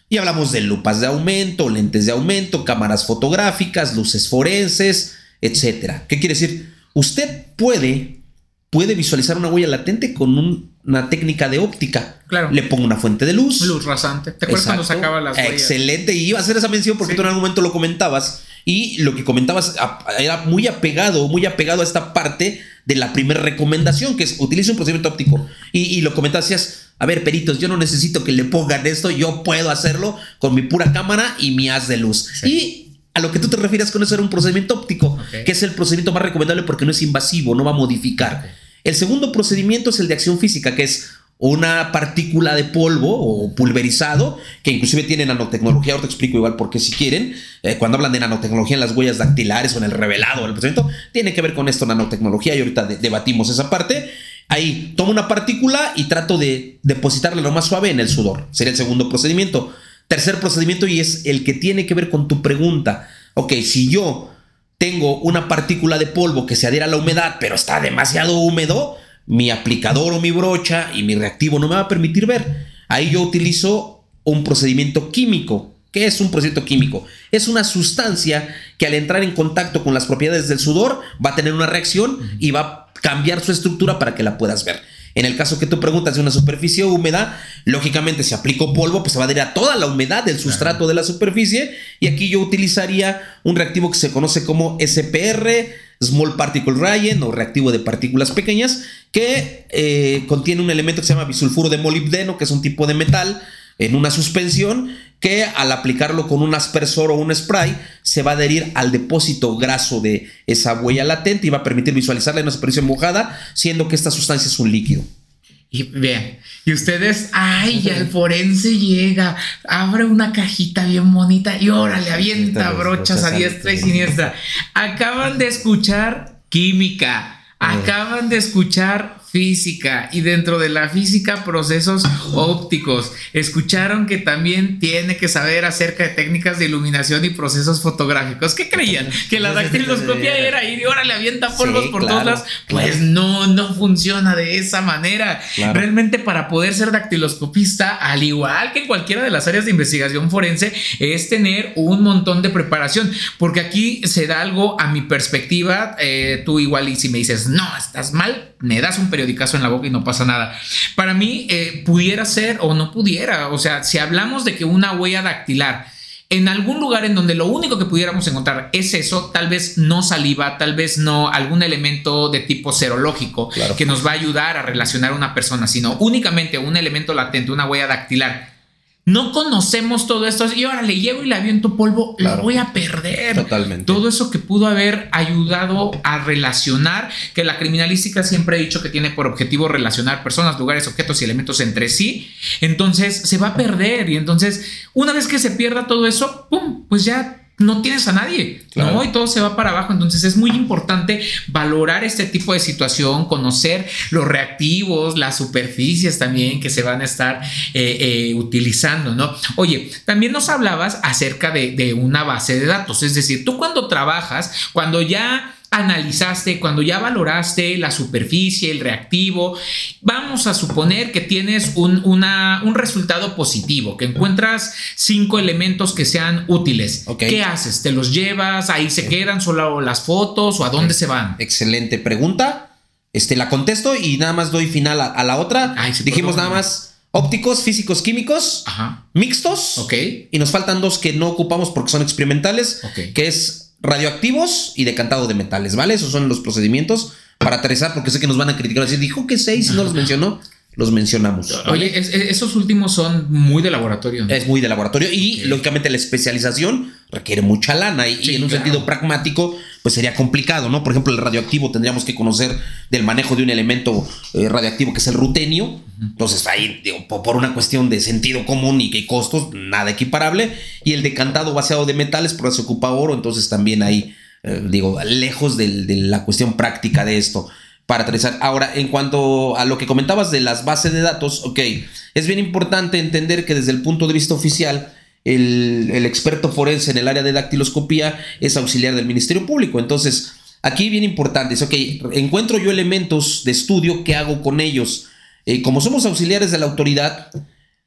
Y hablamos de lupas de aumento, lentes de aumento, cámaras fotográficas, luces forenses, etc. ¿Qué quiere decir? Usted puede, puede visualizar una huella latente con una técnica de óptica. Claro. Le pongo una fuente de luz. Luz rasante. ¿Te acuerdas cuando sacaba las huellas? Excelente. Y iba a hacer esa mención porque tú en algún momento lo comentabas y lo que comentabas era muy apegado, muy apegado a esta parte de la primera recomendación, que es utilice un procedimiento óptico. Y, lo comentabas, decías, a ver, peritos, yo no necesito que le pongan esto, yo puedo hacerlo con mi pura cámara y mi haz de luz. Y a lo que tú te refieres con eso era un procedimiento óptico, que es el procedimiento más recomendable porque no es invasivo, no va a modificar. El segundo procedimiento es el de acción física, que es una partícula de polvo o pulverizado, que inclusive tiene nanotecnología, ahora te explico igual por qué si quieren, eh, cuando hablan de nanotecnología en las huellas dactilares o en el revelado del procedimiento, tiene que ver con esto nanotecnología y ahorita debatimos esa parte. Ahí tomo una partícula y trato de depositarla lo más suave en el sudor. Sería el segundo procedimiento. Tercer procedimiento y es el que tiene que ver con tu pregunta. Ok, si yo tengo una partícula de polvo que se adhiera a la humedad, pero está demasiado húmedo, mi aplicador o mi brocha y mi reactivo no me va a permitir ver. Ahí yo utilizo un procedimiento químico. ¿Qué es un procedimiento químico? Es una sustancia que al entrar en contacto con las propiedades del sudor va a tener una reacción y va a cambiar su estructura para que la puedas ver. En el caso que tú preguntas de una superficie húmeda, lógicamente si aplico polvo, pues se va a adherir a toda la humedad del sustrato de la superficie. Y aquí yo utilizaría un reactivo que se conoce como SPR, Small Particle Reagent o reactivo de partículas pequeñas, que eh, contiene un elemento que se llama bisulfuro de molibdeno, que es un tipo de metal en una suspensión que al aplicarlo con un aspersor o un spray se va a adherir al depósito graso de esa huella latente y va a permitir visualizarla en una superficie mojada, siendo que esta sustancia es un líquido. Y vean, y ustedes, ay, ya el forense llega, abre una cajita bien bonita y órale, avienta brochas a diestra y siniestra. Acaban de escuchar química, acaban de escuchar física y dentro de la física procesos ópticos. Escucharon que también tiene que saber acerca de técnicas de iluminación y procesos fotográficos. ¿Qué creían? Que la dactiloscopia era ir y ahora le avienta polvos por todas todos Pues no, no funciona de esa manera. Realmente para poder ser dactiloscopista, al igual que en cualquiera de las áreas de investigación forense, es tener un montón de preparación. Porque aquí se da algo a mi perspectiva. Eh, tú igual y si me dices, no, estás mal, me das un periodicazo en la boca y no pasa nada. Para mí, eh, pudiera ser o no pudiera. O sea, si hablamos de que una huella dactilar en algún lugar en donde lo único que pudiéramos encontrar es eso, tal vez no saliva, tal vez no algún elemento de tipo serológico que nos va a ayudar a relacionar a una persona, sino únicamente un elemento latente, una huella dactilar no conocemos todo esto y ahora le llevo y le aviento polvo, lo voy a perder. Totalmente. Todo eso que pudo haber ayudado a relacionar, que la criminalística siempre ha dicho que tiene por objetivo relacionar personas, lugares, objetos y elementos entre sí, entonces se va a perder y entonces una vez que se pierda todo eso, ¡pum! Pues ya no tienes a nadie, ¿no? Y todo se va para abajo. Entonces es muy importante valorar este tipo de situación, conocer los reactivos, las superficies también que se van a estar eh, eh, utilizando, ¿no? Oye, también nos hablabas acerca de, de una base de datos, es decir, tú cuando trabajas, cuando ya analizaste, cuando ya valoraste la superficie, el reactivo, vamos a suponer que tienes un, un resultado positivo, que encuentras cinco elementos que sean útiles. ¿Qué haces? ¿Te los llevas? ¿Ahí se quedan solo las fotos o a dónde se van? Excelente pregunta. Este, la contesto y nada más doy final a, la otra. Dijimos nada más ópticos, físicos, químicos, mixtos. Ok. Y nos faltan dos que no ocupamos porque son experimentales, que es radioactivos y decantado de metales, ¿vale? Esos son los procedimientos para aterrizar, porque sé que nos van a criticar. Así dijo que seis y no los mencionó. Los mencionamos. Oye, esos últimos son muy de laboratorio. Es muy de laboratorio y lógicamente la especialización requiere mucha lana y, en un sentido pragmático pues sería complicado, ¿no? Por ejemplo, el radioactivo tendríamos que conocer del manejo de un elemento eh, radioactivo que es el rutenio. Entonces, ahí, digo, por una cuestión de sentido común y que costos, nada equiparable. Y el decantado vaciado de metales, por eso se ocupa oro, entonces también ahí, eh, digo, lejos de, la cuestión práctica de esto para aterrizar. Ahora, en cuanto a lo que comentabas de las bases de datos, ok, es bien importante entender que desde el punto de vista oficial, el, experto forense en el área de dactiloscopía es auxiliar del Ministerio Público. Entonces, aquí bien importante es, ok, encuentro yo elementos de estudio, ¿qué hago con ellos? Eh, como somos auxiliares de la autoridad,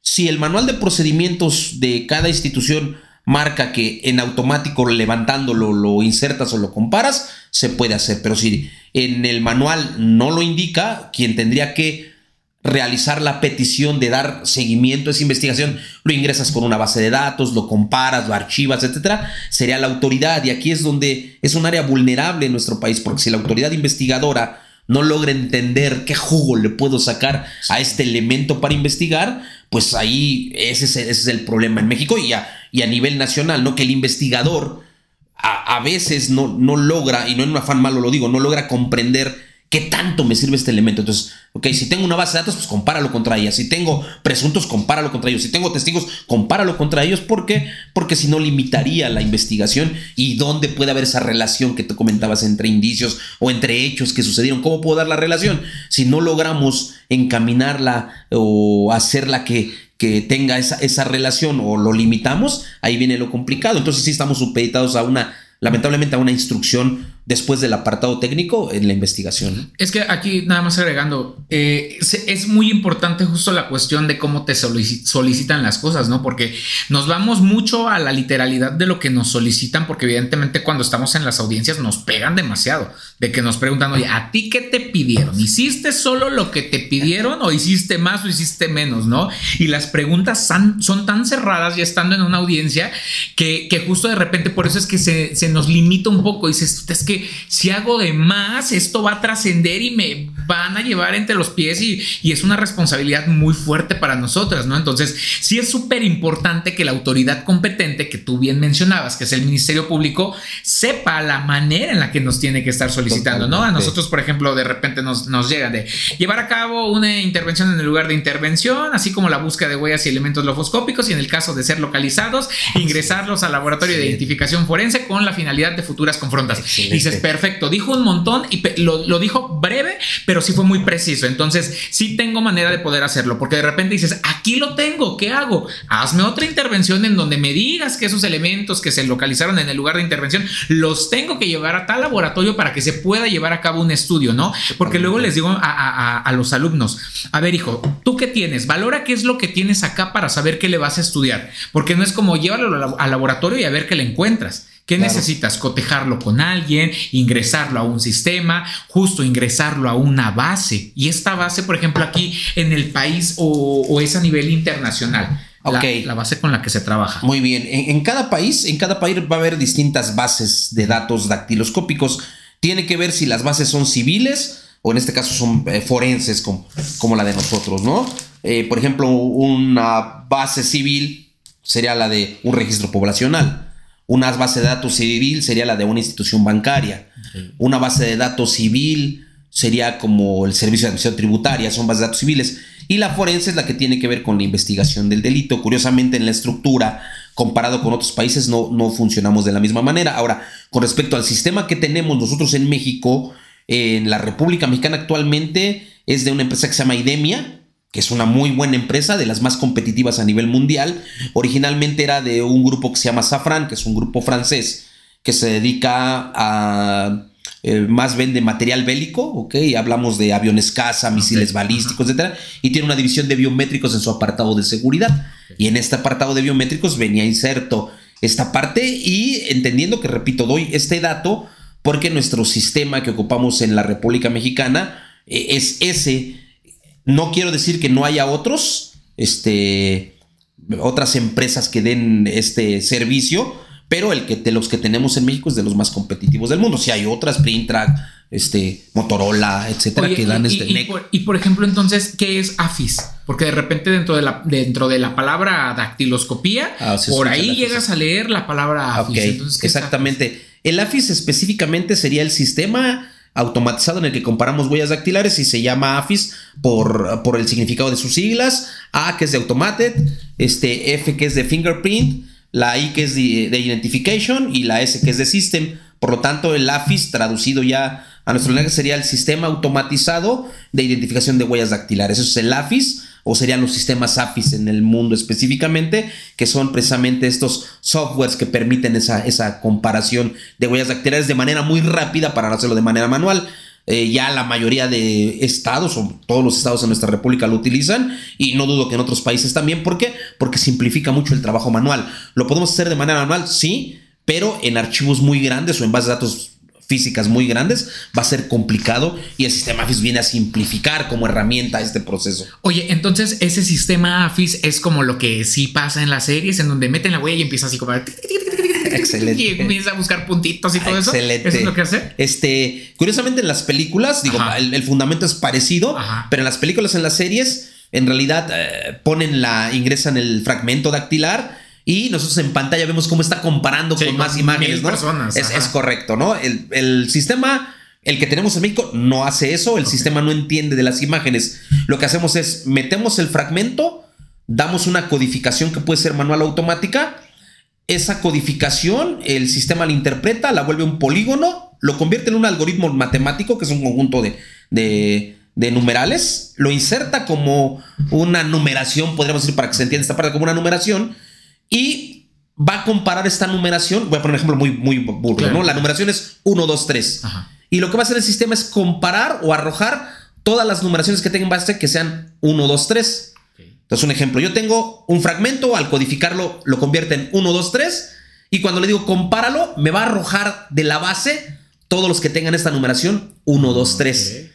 si el manual de procedimientos de cada institución marca que en automático levantándolo lo insertas o lo comparas, se puede hacer. Pero si en el manual no lo indica, quien tendría que realizar la petición de dar seguimiento a esa investigación, lo ingresas con una base de datos, lo comparas, lo archivas, etcétera, sería la autoridad. Y aquí es donde es un área vulnerable en nuestro país, porque si la autoridad investigadora no logra entender qué jugo le puedo sacar a este elemento para investigar, pues ahí ese es, el problema en México y a, y a nivel nacional, ¿no? Que el investigador a, a veces no, no logra, y no en un afán malo lo digo, no logra comprender ¿Qué tanto me sirve este elemento? Entonces, ok, si tengo una base de datos, pues compáralo contra ella. Si tengo presuntos, compáralo contra ellos. Si tengo testigos, compáralo contra ellos. ¿Por qué? Porque si no limitaría la investigación y dónde puede haber esa relación que tú comentabas entre indicios o entre hechos que sucedieron. ¿Cómo puedo dar la relación? Si no logramos encaminarla o hacerla que, que tenga esa, esa relación o lo limitamos, ahí viene lo complicado. Entonces sí estamos supeditados a una, lamentablemente, a una instrucción después del apartado técnico en la investigación. Es que aquí nada más agregando, eh, es muy importante justo la cuestión de cómo te solicitan las cosas, ¿no? Porque nos vamos mucho a la literalidad de lo que nos solicitan, porque evidentemente cuando estamos en las audiencias nos pegan demasiado, de que nos preguntan, oye, ¿a ti qué te pidieron? ¿Hiciste solo lo que te pidieron o hiciste más o hiciste menos, ¿no? Y las preguntas son, son tan cerradas ya estando en una audiencia que, que, justo de repente por eso es que se, se nos limita un poco, dices, es que si hago de más, esto va a trascender y me van a llevar entre los pies y, es una responsabilidad muy fuerte para nosotras, ¿no? Entonces, sí es súper importante que la autoridad competente que tú bien mencionabas, que es el Ministerio Público, sepa la manera en la que nos tiene que estar solicitando, ¿no? A nosotros, por ejemplo, de repente nos, nos llega de llevar a cabo una intervención en el lugar de intervención, así como la búsqueda de huellas y elementos lofoscópicos y en el caso de ser localizados, ingresarlos al laboratorio de identificación forense con la finalidad de futuras confrontas. Y dices, perfecto, dijo un montón y lo, dijo breve, pero sí fue muy preciso. Entonces, sí tengo manera de poder hacerlo, porque de repente dices, aquí lo tengo, ¿qué hago? Hazme otra intervención en donde me digas que esos elementos que se localizaron en el lugar de intervención los tengo que llevar a tal laboratorio para que se pueda llevar a cabo un estudio, ¿no? Porque luego les digo a, los alumnos, a ver, hijo, ¿tú qué tienes? Valora qué es lo que tienes acá para saber qué le vas a estudiar, porque no es como llévalo al laboratorio y a ver qué le encuentras. ¿Qué necesitas? Cotejarlo con alguien, ingresarlo a un sistema, justo ingresarlo a una base. Y esta base, por ejemplo, aquí en el país o, es a nivel internacional. La, base con la que se trabaja. Muy bien. En, cada país, en cada país va a haber distintas bases de datos dactiloscópicos. Tiene que ver si las bases son civiles o en este caso son eh, forenses como, como, la de nosotros, ¿no? Eh, por ejemplo, una base civil sería la de un registro poblacional. Una base de datos civil sería la de una institución bancaria. Una base de datos civil sería como el Servicio de Administración Tributaria, son bases de datos civiles. Y la forense es la que tiene que ver con la investigación del delito. Curiosamente, en la estructura, comparado con otros países, no, no funcionamos de la misma manera. Ahora, con respecto al sistema que tenemos nosotros en México, en la República Mexicana actualmente, es de una empresa que se llama IDEMIA, que es una muy buena empresa, de las más competitivas a nivel mundial. Originalmente era de un grupo que se llama Safran, que es un grupo francés que se dedica a eh, más vende material bélico, ¿ok? Hablamos de aviones caza, misiles balísticos, etcétera, y tiene una división de biométricos en su apartado de seguridad. Y en este apartado de biométricos venía inserto esta parte y entendiendo que, repito, doy este dato porque nuestro sistema que ocupamos en la República Mexicana eh, es ese no quiero decir que no haya otros, este, otras empresas que den este servicio, pero el que de los que tenemos en México es de los más competitivos del mundo. Si hay otras, Printrack, este, Motorola, etcétera, que dan este. Y, y, por, ejemplo, entonces, ¿qué es AFIS? Porque de repente dentro de la, dentro de la palabra dactiloscopía, ah, por ahí llegas a leer la palabra AFIS. exactamente. El AFIS específicamente sería el sistema automatizado en el que comparamos huellas dactilares y se llama AFIS por, por el significado de sus siglas. A que es de Automated, este F que es de Fingerprint, la I que es de, Identification y la S que es de System. Por lo tanto, el AFIS traducido ya a nuestro lenguaje sería el sistema automatizado de identificación de huellas dactilares. Eso es el AFIS o serían los sistemas AFIS en el mundo específicamente, que son precisamente estos softwares que permiten esa, esa comparación de huellas dactilares de manera muy rápida para hacerlo de manera manual. Eh, ya la mayoría de estados o todos los estados en nuestra república lo utilizan y no dudo que en otros países también. ¿Por qué? Porque simplifica mucho el trabajo manual. ¿Lo podemos hacer de manera manual? Sí, pero en archivos muy grandes o en bases de datos físicas muy grandes, va a ser complicado y el sistema AFIS viene a simplificar como herramienta este proceso. Oye, entonces ese sistema AFIS es como lo que sí pasa en las series, en donde meten la huella y empieza así como... Excelente. Y empieza a buscar puntitos y todo eso. Excelente. Eso es lo que hace. Este, curiosamente en las películas, digo, el, fundamento es parecido, pero en las películas, en las series, en realidad eh, ponen la, ingresan el fragmento dactilar y nosotros en pantalla vemos cómo está comparando con, más imágenes, ¿no? Personas, es, correcto, ¿no? El, sistema, el que tenemos en México, no hace eso. El sistema no entiende de las imágenes. Lo que hacemos es metemos el fragmento, damos una codificación que puede ser manual o automática. Esa codificación, el sistema la interpreta, la vuelve un polígono, lo convierte en un algoritmo matemático, que es un conjunto de, de, de numerales, lo inserta como una numeración, podríamos decir, para que se entienda esta parte, como una numeración y va a comparar esta numeración. Voy a poner un ejemplo muy, muy burdo, ¿no? La numeración es 1, 2, 3. Y lo que va a hacer el sistema es comparar o arrojar todas las numeraciones que tengan base que sean 1, 2, 3. Entonces, un ejemplo, yo tengo un fragmento, al codificarlo lo convierte en 1, 2, 3. Y cuando le digo compáralo, me va a arrojar de la base todos los que tengan esta numeración 1, 2, 3.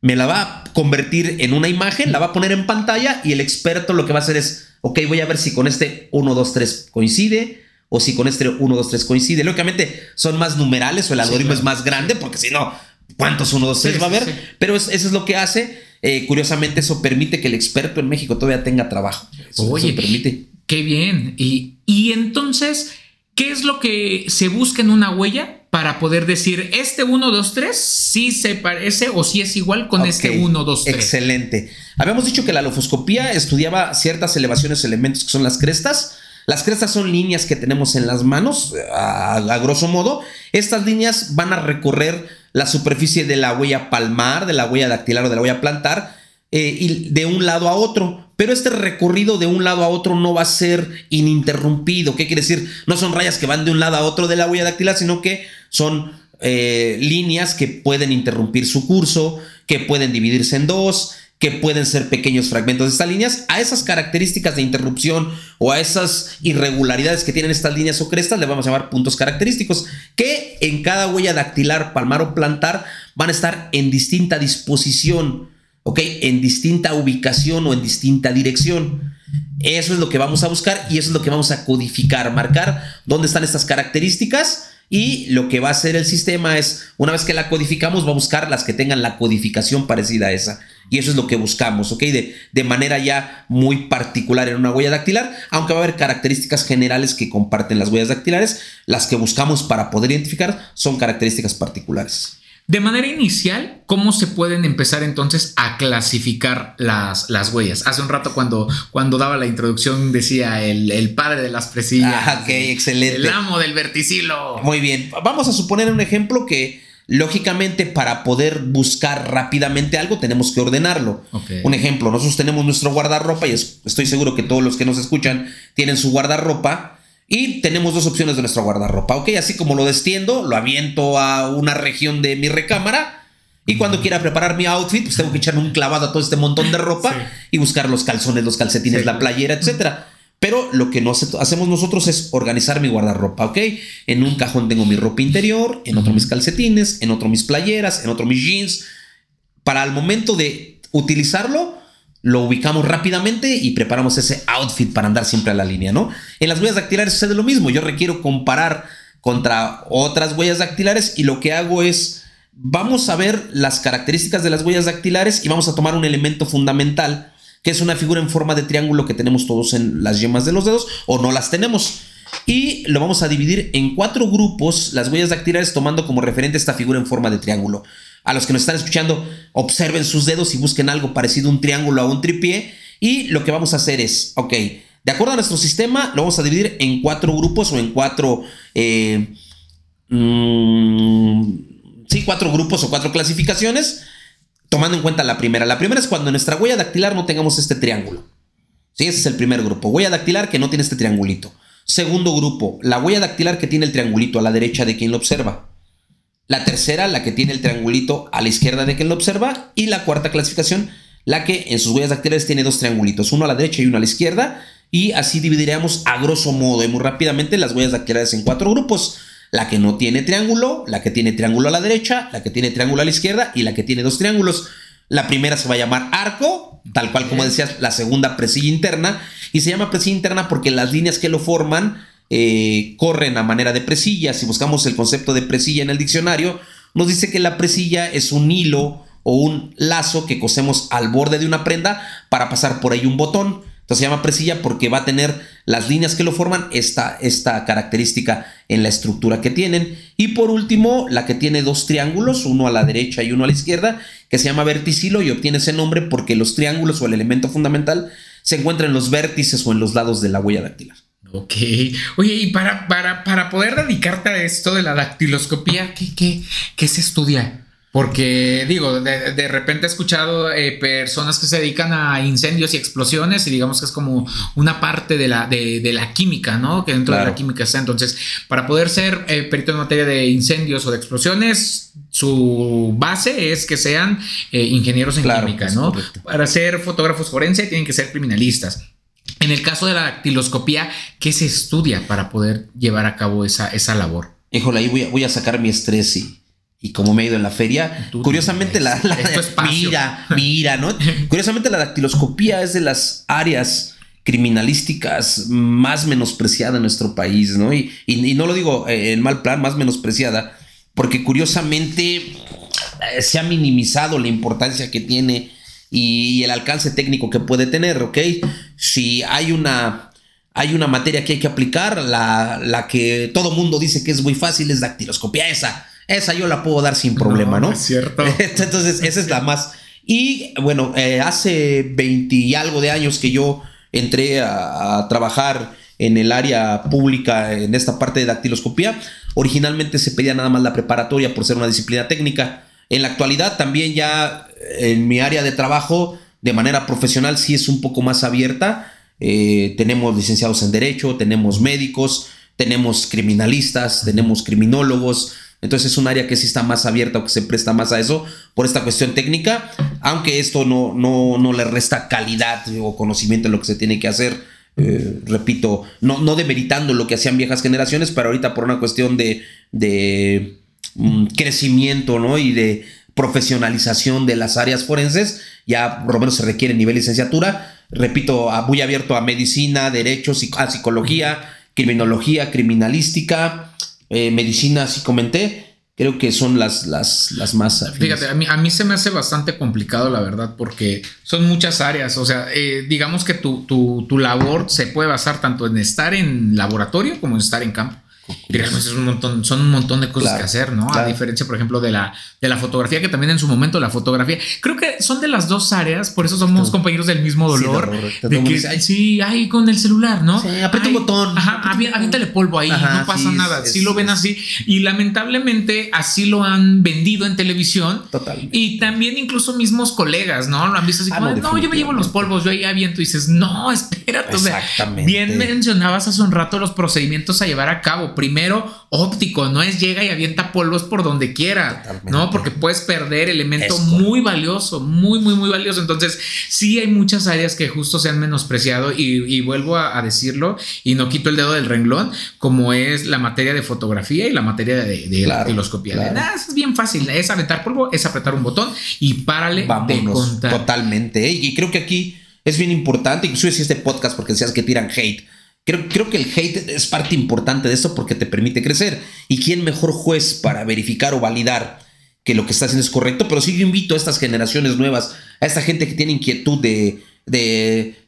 Me la va a convertir en una imagen, la va a poner en pantalla y el experto lo que va a hacer es ok, voy a ver si con este 1, 2, 3 coincide o si con este 1, 2, 3 coincide. Lógicamente son más numerales o el algoritmo es más grande porque si no, ¿cuántos 1, 2, 3 va a haber? Pero eso es lo que hace. Eh, curiosamente, eso permite que el experto en México todavía tenga trabajo. Oye, permite. Qué bien. Y, y entonces, ¿qué es lo que se busca en una huella? Para poder decir este 1, 2, 3 sí se parece o si es igual con este 1, 2, 3. Excelente. Habíamos dicho que la lofoscopía estudiaba ciertas elevaciones, elementos que son las crestas. Las crestas son líneas que tenemos en las manos, a, grosso modo. Estas líneas van a recorrer la superficie de la huella palmar, de la huella dactilar o de la huella plantar, eh, de un lado a otro. Pero este recorrido de un lado a otro no va a ser ininterrumpido. ¿Qué quiere decir? No son rayas que van de un lado a otro de la huella dactilar, sino que son eh, líneas que pueden interrumpir su curso, que pueden dividirse en dos, que pueden ser pequeños fragmentos de estas líneas. A esas características de interrupción o a esas irregularidades que tienen estas líneas o crestas le vamos a llamar puntos característicos, que en cada huella dactilar, palmar o plantar van a estar en distinta disposición ¿ok? En distinta ubicación o en distinta dirección. Eso es lo que vamos a buscar y eso es lo que vamos a codificar, marcar dónde están estas características y lo que va a hacer el sistema es, una vez que la codificamos, va a buscar las que tengan la codificación parecida a esa. Y eso es lo que buscamos, ¿ok? De, de manera ya muy particular en una huella dactilar, aunque va a haber características generales que comparten las huellas dactilares, las que buscamos para poder identificar son características particulares. De manera inicial, ¿cómo se pueden empezar entonces a clasificar las, las huellas? Hace un rato cuando, cuando daba la introducción decía el, padre de las presillas. Ah, ok, excelente. El amo del verticilo. Muy bien. Vamos a suponer un ejemplo que lógicamente para poder buscar rápidamente algo tenemos que ordenarlo. Un ejemplo, nosotros tenemos nuestro guardarropa y estoy seguro que todos los que nos escuchan tienen su guardarropa y tenemos dos opciones de nuestra guardarropa, ¿ok? Así como lo destiendo, lo aviento a una región de mi recámara. Y cuando quiera preparar mi outfit, pues tengo que echarme un clavado a todo este montón de ropa y buscar los calzones, los calcetines, la playera, etc. Pero lo que nos hacemos nosotros es organizar mi guardarropa, ¿ok? En un cajón tengo mi ropa interior, en otro mis calcetines, en otro mis playeras, en otro mis jeans. Para el momento de utilizarlo, lo ubicamos rápidamente y preparamos ese outfit para andar siempre a la línea, ¿no? En las huellas dactilares sucede lo mismo. Yo requiero comparar contra otras huellas dactilares y lo que hago es, vamos a ver las características de las huellas dactilares y vamos a tomar un elemento fundamental, que es una figura en forma de triángulo que tenemos todos en las yemas de los dedos o no las tenemos. Y lo vamos a dividir en cuatro grupos, las huellas dactilares tomando como referente esta figura en forma de triángulo. A los que nos están escuchando, observen sus dedos y busquen algo parecido a un triángulo o un tripié. Y lo que vamos a hacer es, ok, de acuerdo a nuestro sistema, lo vamos a dividir en cuatro grupos o en cuatro... Eh, mm, sí, cuatro grupos o cuatro clasificaciones, tomando en cuenta la primera. La primera es cuando en nuestra huella dactilar no tengamos este triángulo. Sí, ese es el primer grupo. Huella dactilar que no tiene este triangulito. Segundo grupo, la huella dactilar que tiene el triangulito a la derecha de quien lo observa. La tercera, la que tiene el triangulito a la izquierda de quien lo observa. Y la cuarta clasificación, la que en sus huellas dactilares tiene dos triangulitos, uno a la derecha y uno a la izquierda. Y así dividiremos a grosso modo y muy rápidamente las huellas dactilares en cuatro grupos. La que no tiene triángulo, la que tiene triángulo a la derecha, la que tiene triángulo a la izquierda y la que tiene dos triángulos. La primera se va a llamar arco, tal cual como decías, la segunda presilla interna. Y se llama presilla interna porque las líneas que lo forman eh, corren a manera de presilla. Si buscamos el concepto de presilla en el diccionario, nos dice que la presilla es un hilo o un lazo que cosemos al borde de una prenda para pasar por ahí un botón. Entonces se llama presilla porque va a tener las líneas que lo forman esta, esta característica en la estructura que tienen. Y por último, la que tiene dos triángulos, uno a la derecha y uno a la izquierda, que se llama verticilo y obtiene ese nombre porque los triángulos o el elemento fundamental se encuentran en los vértices o en los lados de la huella dactilar. Ok. Oye, y para, para, para poder dedicarte a esto de la dactiloscopía, ¿qué, qué, qué se estudia? Porque digo, de, repente he escuchado eh, personas que se dedican a incendios y explosiones y digamos que es como una parte de la, de, la química, ¿no? Que dentro de la química está. Entonces, para poder ser eh, perito en materia de incendios o de explosiones, su base es que sean eh, ingenieros en química, ¿no? Para ser fotógrafos forenses tienen que ser criminalistas. En el caso de la dactiloscopía, ¿qué se estudia para poder llevar a cabo esa, esa labor? Híjole, ahí voy a, sacar mi estrés y, y como me he ido en la feria, curiosamente la, mira, mira, ¿no? curiosamente la dactiloscopía es de las áreas criminalísticas más menospreciada en nuestro país, ¿no? Y, y, no lo digo en mal plan, más menospreciada, porque curiosamente eh, se ha minimizado la importancia que tiene y, el alcance técnico que puede tener, ¿ok? Si hay una, hay una materia que hay que aplicar, la, la que todo mundo dice que es muy fácil es dactiloscopía, esa, esa yo la puedo dar sin problema, ¿no? Es cierto. Entonces, esa es la más. Y bueno, eh, hace 20 y algo de años que yo entré a, a trabajar en el área pública, en esta parte de dactiloscopía, Originalmente se pedía nada más la preparatoria por ser una disciplina técnica. En la actualidad también ya en mi área de trabajo, de manera profesional, sí es un poco más abierta. Eh, tenemos licenciados en Derecho, tenemos médicos, tenemos criminalistas, tenemos criminólogos. Entonces es un área que sí está más abierta o que se presta más a eso por esta cuestión técnica, aunque esto no, no, no le resta calidad o conocimiento en lo que se tiene que hacer. Eh, repito, no, no demeritando lo que hacían viejas generaciones, pero ahorita por una cuestión de, de mm, crecimiento ¿no? y de profesionalización de las áreas forenses, ya por se requiere nivel licenciatura. Repito, muy abierto a medicina, derechos, a psicología, criminología, criminalística, eh, medicina, así comenté. Creo que son las, las, las más. Fíjate, a mí, a mí se me hace bastante complicado, la verdad, porque son muchas áreas. O sea, eh, digamos que tu, tu, tu labor se puede basar tanto en estar en laboratorio como en estar en campo. Digamos, es un montón, son un montón de cosas que hacer, ¿no? A diferencia, por ejemplo, de la, de la fotografía, que también en su momento la fotografía, creo que son de las dos áreas, por eso somos compañeros del mismo dolor. Sí, de que, sí, ahí con el celular, ¿no? Sí, aprieta un botón. Ajá, aviéntale polvo ahí, no pasa nada. Sí, lo ven así. Y lamentablemente así lo han vendido en televisión. Total. Y también incluso mismos colegas, ¿no? Lo han visto así ah, como, no, yo me llevo los polvos, yo ahí aviento. Y dices, no, espérate. Exactamente. bien mencionabas hace un rato los procedimientos a llevar a cabo primero óptico, no es llega y avienta polvos por donde quiera, ¿no? Porque puedes perder elemento muy valioso, muy, muy, muy valioso. Entonces, sí hay muchas áreas que justo se han menospreciado y, vuelvo a, decirlo y no quito el dedo del renglón, como es la materia de fotografía y la materia de, de claro, es bien fácil, es aventar polvo, es apretar un botón y párale de contar. Totalmente. ¿eh? Y creo que aquí es bien importante, incluso si este podcast, porque decías que tiran hate Creo, que el hate es parte importante de esto porque te permite crecer. ¿Y quién mejor juez para verificar o validar que lo que está haciendo es correcto? Pero sí yo invito a estas generaciones nuevas, a esta gente que tiene inquietud de,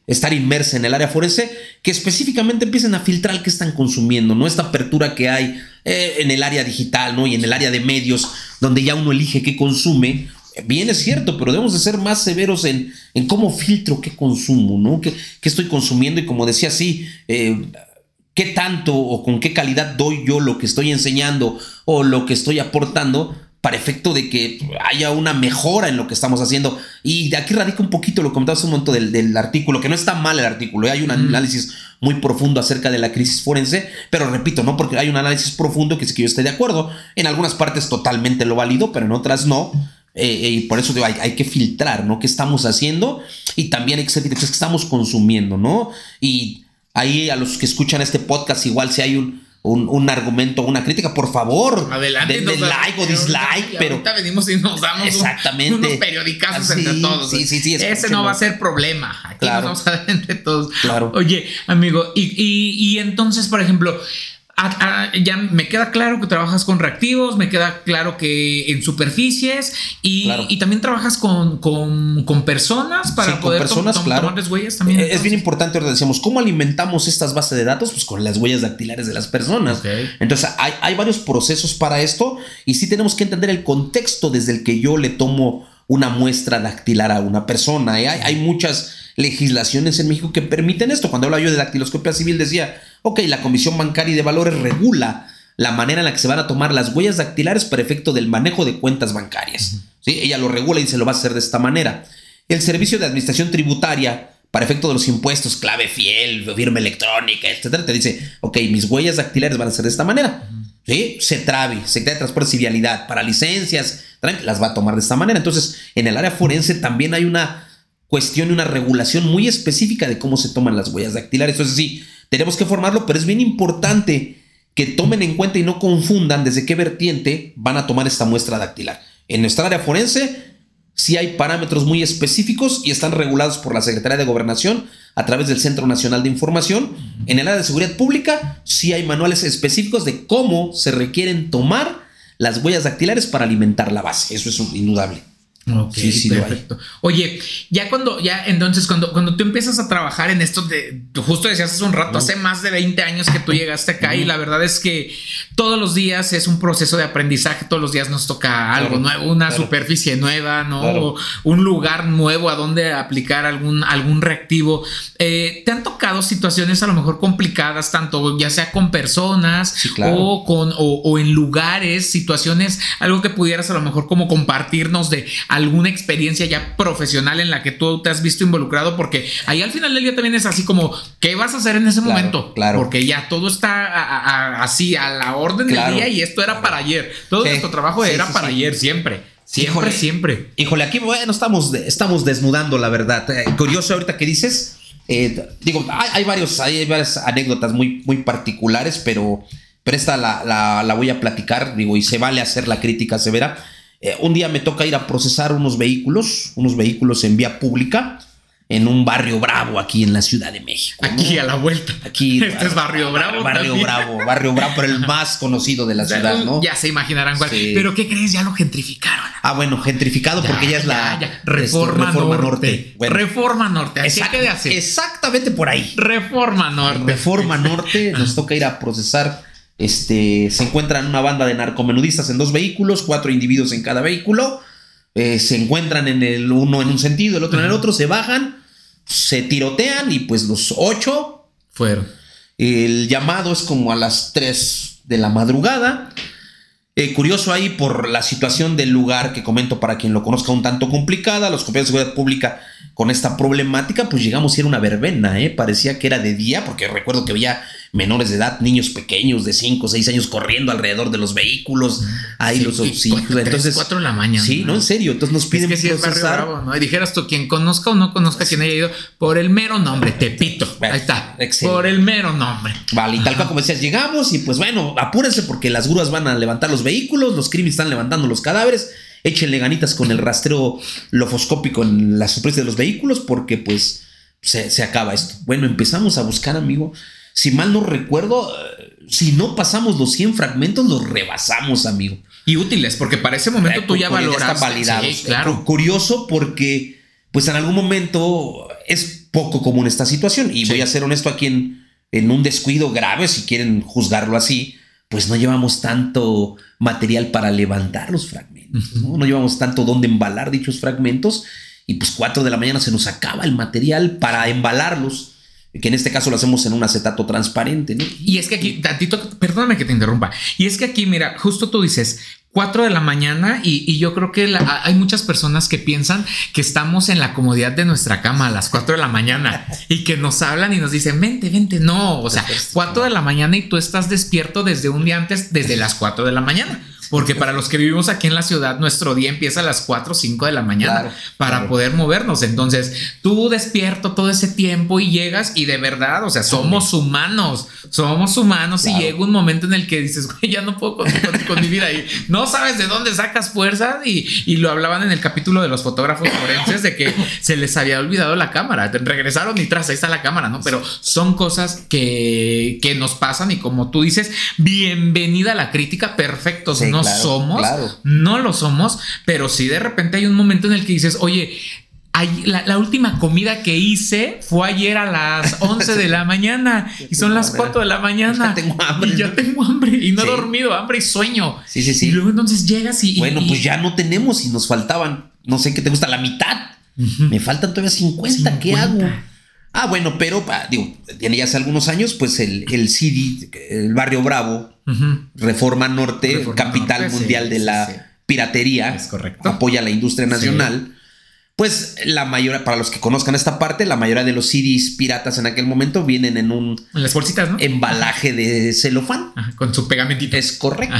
estar inmersa en el área forense, que específicamente empiecen a filtrar qué están consumiendo, ¿no? Esta apertura que hay eh, en el área digital, ¿no? Y en el área de medios, donde ya uno elige qué consume Bien es cierto, pero debemos de ser más severos en, en cómo filtro qué consumo, ¿no? ¿Qué, estoy consumiendo? Y como decía, sí, eh, qué tanto o con qué calidad doy yo lo que estoy enseñando o lo que estoy aportando para efecto de que haya una mejora en lo que estamos haciendo. Y de aquí radica un poquito, lo comentabas un momento del, artículo, que no está mal el artículo, ¿eh? hay un análisis muy profundo acerca de la crisis forense, pero repito, no porque hay un análisis profundo que es que yo esté de acuerdo, en algunas partes totalmente lo valido, pero en otras no. Eh, y por eso digo, hay, que filtrar, ¿no? ¿Qué estamos haciendo? Y también hay que ser que estamos consumiendo, ¿no? Y ahí a los que escuchan este podcast, igual si hay un, un, argumento, una crítica, por favor, adelante, den, like o dislike, pero ahorita venimos y nos damos exactamente, unos periodicazos entre todos. Sí, sí, sí, Ese no va a ser problema. Aquí nos vamos a ver entre todos. Claro. Oye, amigo, y, y, y entonces, por ejemplo, ya me queda claro que trabajas con reactivos, me queda claro que en superficies y, también trabajas con, con, personas para poder personas, huellas también. Es bien importante, ahora decíamos, ¿cómo alimentamos estas bases de datos? Pues con las huellas dactilares de las personas. Entonces, hay, hay varios procesos para esto y sí tenemos que entender el contexto desde el que yo le tomo una muestra dactilar a una persona. ¿eh? Hay, hay muchas legislaciones en México que permiten esto. Cuando hablo yo de dactiloscopia civil decía, ok, la Comisión Bancaria y de Valores regula la manera en la que se van a tomar las huellas dactilares para efecto del manejo de cuentas bancarias. ¿Sí? Ella lo regula y se lo va a hacer de esta manera. El Servicio de Administración Tributaria, para efecto de los impuestos, clave fiel, firma electrónica, etcétera, te dice, ok, mis huellas dactilares van a ser de esta manera. ¿Sí? trabe, Secretaría de Transporte y Vialidad, para licencias, las va a tomar de esta manera. Entonces, en el área forense también hay una cuestión y una regulación muy específica de cómo se toman las huellas dactilares. Entonces, sí, tenemos que formarlo, pero es bien importante que tomen en cuenta y no confundan desde qué vertiente van a tomar esta muestra dactilar. En nuestra área forense sí hay parámetros muy específicos y están regulados por la Secretaría de Gobernación a través del Centro Nacional de Información. En el área de seguridad pública sí hay manuales específicos de cómo se requieren tomar las huellas dactilares para alimentar la base. Eso es indudable. Ok, sí, perfecto. Oye, ya cuando, ya entonces, cuando, cuando tú empiezas a trabajar en esto de, justo decías hace un rato, hace más de 20 años que tú llegaste acá y la verdad es que todos los días es un proceso de aprendizaje, todos los días nos toca algo nuevo, una superficie nueva, ¿no? Un lugar nuevo a donde aplicar algún, algún reactivo. Eh, ¿Te han tocado situaciones a lo mejor complicadas, tanto ya sea con personas o con o, en lugares, situaciones, algo que pudieras a lo mejor como compartirnos de alguna experiencia ya profesional en la que tú te has visto involucrado, porque ahí al final del día también es así como, ¿qué vas a hacer en ese momento? Claro. Porque ya todo está así a la orden del día y esto era para ayer. Todo nuestro trabajo era para ayer siempre. Siempre, siempre. Híjole, aquí bueno, estamos, estamos desnudando la verdad. Eh, curioso ahorita que dices, eh, digo, hay, varios, hay varias anécdotas muy, muy particulares, pero, pero esta la, la, voy a platicar, digo, y se vale hacer la crítica severa. Eh, un día me toca ir a procesar unos vehículos, unos vehículos en vía pública en un barrio bravo aquí en la Ciudad de México. Aquí a la vuelta. Aquí. Este es barrio bravo. Barrio bravo, barrio bravo, pero el más conocido de la ciudad, ¿no? Ya se imaginarán cuál. Pero ¿qué crees? Ya lo gentrificaron. Ah, bueno, gentrificado porque ya es la Reforma, Norte. Reforma Norte. Así que de hacer. Exactamente por ahí. Reforma Norte. Reforma Norte. Nos toca ir a procesar. Este, se encuentran una banda de narcomenudistas en dos vehículos, cuatro individuos en cada vehículo. Eh, se encuentran en el uno en un sentido, el otro en el otro, se bajan se tirotean y pues los ocho fueron. El llamado es como a las 3 de la madrugada. Eh, curioso ahí por la situación del lugar que comento para quien lo conozca un tanto complicada, los compañeros de seguridad pública con esta problemática, pues llegamos a ir a una verbena, ¿eh? parecía que era de día, porque recuerdo que había menores de edad, niños pequeños de 5 o 6 años corriendo alrededor de los vehículos, ahí los entonces 4 de la mañana. Sí, no, en serio, entonces nos piden es que procesar. ¿no? Y dijeras tú quien conozca o no conozca quien haya ido por el mero nombre, Tepito. Ahí está. Por el mero nombre. Vale, y tal cual como decías, llegamos y pues bueno, apúrense porque las grúas van a levantar los vehículos, los crímenes están levantando los cadáveres. Échenle ganitas con el rastreo lofoscópico en la superficie de los vehículos porque pues se, se acaba esto. Bueno, empezamos a buscar, amigo si mal no recuerdo, eh, si no pasamos los 100 fragmentos, los rebasamos, amigo. Y útiles, porque para ese momento tú ya valoras. validados. claro. Curioso porque, pues en algún momento es poco común esta situación. Y voy a ser honesto aquí en, en un descuido grave, si quieren juzgarlo así, pues no llevamos tanto material para levantar los fragmentos, ¿no? no llevamos tanto donde embalar dichos fragmentos y pues 4 de la mañana se nos acaba el material para embalarlos que en este caso lo hacemos en un acetato transparente. ¿no? Y es que aquí, tantito, perdóname que te interrumpa, y es que aquí, mira, justo tú dices, 4 de la mañana y, yo creo que hay muchas personas que piensan que estamos en la comodidad de nuestra cama a las 4 de la mañana y que nos hablan y nos dicen, vente, vente, no, o sea, 4 de la mañana y tú estás despierto desde un día antes, desde las 4 de la mañana. Porque para los que vivimos aquí en la ciudad, nuestro día empieza a las 4 o 5 de la mañana para poder movernos. Entonces, tú despierto todo ese tiempo y llegas y de verdad, o sea, somos humanos, somos humanos y llega un momento en el que dices, güey, ya no puedo con, con, mi vida ahí. No sabes de dónde sacas fuerzas y, y, lo hablaban en el capítulo de los fotógrafos forenses de que se les había olvidado la cámara. Regresaron y tras, ahí está la cámara, ¿no? Pero son cosas que, que nos pasan y como tú dices, bienvenida a la crítica, perfectos, ¿no? Somos, no lo somos, pero sí de repente hay un momento en el que dices, oye, la, última comida que hice fue ayer a las 11 de la mañana y son las 4 de la mañana. tengo hambre. Y ya tengo hambre y no he dormido, hambre y sueño. Sí, sí, sí. Y luego entonces llegas y. Bueno, pues ya no tenemos y nos faltaban, no sé qué te gusta, la mitad. Me faltan todavía 50. ¿Qué hago? Ah, bueno, pero digo, tiene ya hace algunos años, pues el, el CD, el barrio Bravo, Reforma Norte, capital mundial de la piratería, es correcto. apoya la industria nacional. Pues la mayoría, para los que conozcan esta parte, la mayoría de los CDs piratas en aquel momento vienen en un en las bolsitas, ¿no? embalaje de celofán. con su pegamentito. Es correcto.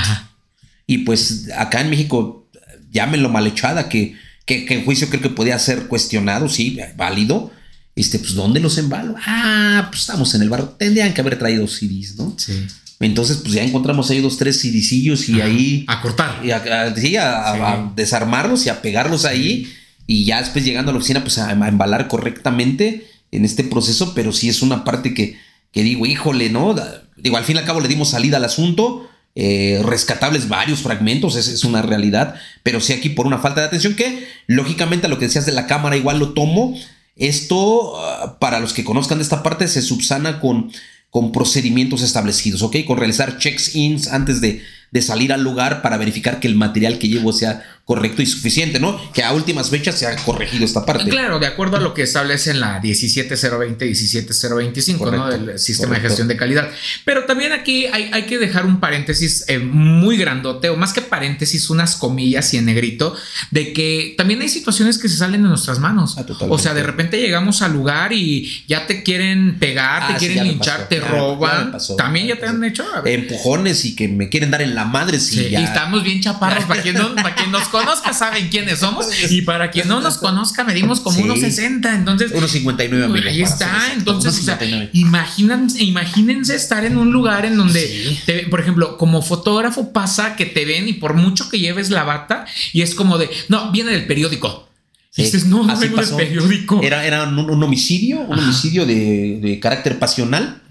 Y pues acá en México, llámenlo malhechada, que, que, que el juicio creo que podía ser cuestionado, sí, válido este, pues, ¿dónde los embalo? Ah, pues estamos en el barrio. Tendrían que haber traído CDs, ¿no? Sí. Entonces, pues ya encontramos ahí dos, tres CDcillos y ahí. A cortar. Y a, sí, a, desarmarlos y a pegarlos ahí. Y ya después llegando a la oficina, pues a, embalar correctamente en este proceso. Pero sí es una parte que, que digo, híjole, ¿no? Digo, al fin y al cabo le dimos salida al asunto. Eh, rescatables varios fragmentos, esa es una realidad. Pero sí aquí por una falta de atención que, lógicamente, a lo que decías de la cámara, igual lo tomo esto, ah, para los que conozcan de esta parte, se subsana con, con procedimientos establecidos, ¿ok? Con realizar checks-ins antes de, de, salir al lugar para verificar que el material que llevo sea correcto y suficiente, ¿no? Que a últimas fechas se ha corregido esta parte. Claro, de acuerdo a lo que establece en la 17020 17025, ¿no? Del sistema de gestión de calidad. Pero también aquí hay, hay que dejar un paréntesis eh, muy grandote, o más que paréntesis, unas comillas y en negrito, de que también hay situaciones que se salen de nuestras manos. Ah, o sea, de repente llegamos al lugar y ya te quieren pegar, te Ah, sí, quieren me linchar, pasó, te ya roban. pasó, también ya te han hecho. A ver. Empujones y que me quieren dar en la madre si Sí, ya. y estamos bien chaparros. Para quien, no- para quien nos conozca, saben quiénes somos. Y para quien no nos conozca, medimos como Sí. unos 60. Entonces, 1.59 amigos. Ahí para está. Entonces, o sea, 1.59. imagínense, imagínense estar en un lugar en donde, Sí. te- por ejemplo, como fotógrafo pasa que te ven y por mucho que lleves la bata, y es como de, no, viene del periódico. Sí, dices, no, no vengo del periódico. Era, era un, un homicidio, un Ajá. homicidio de, de carácter pasional.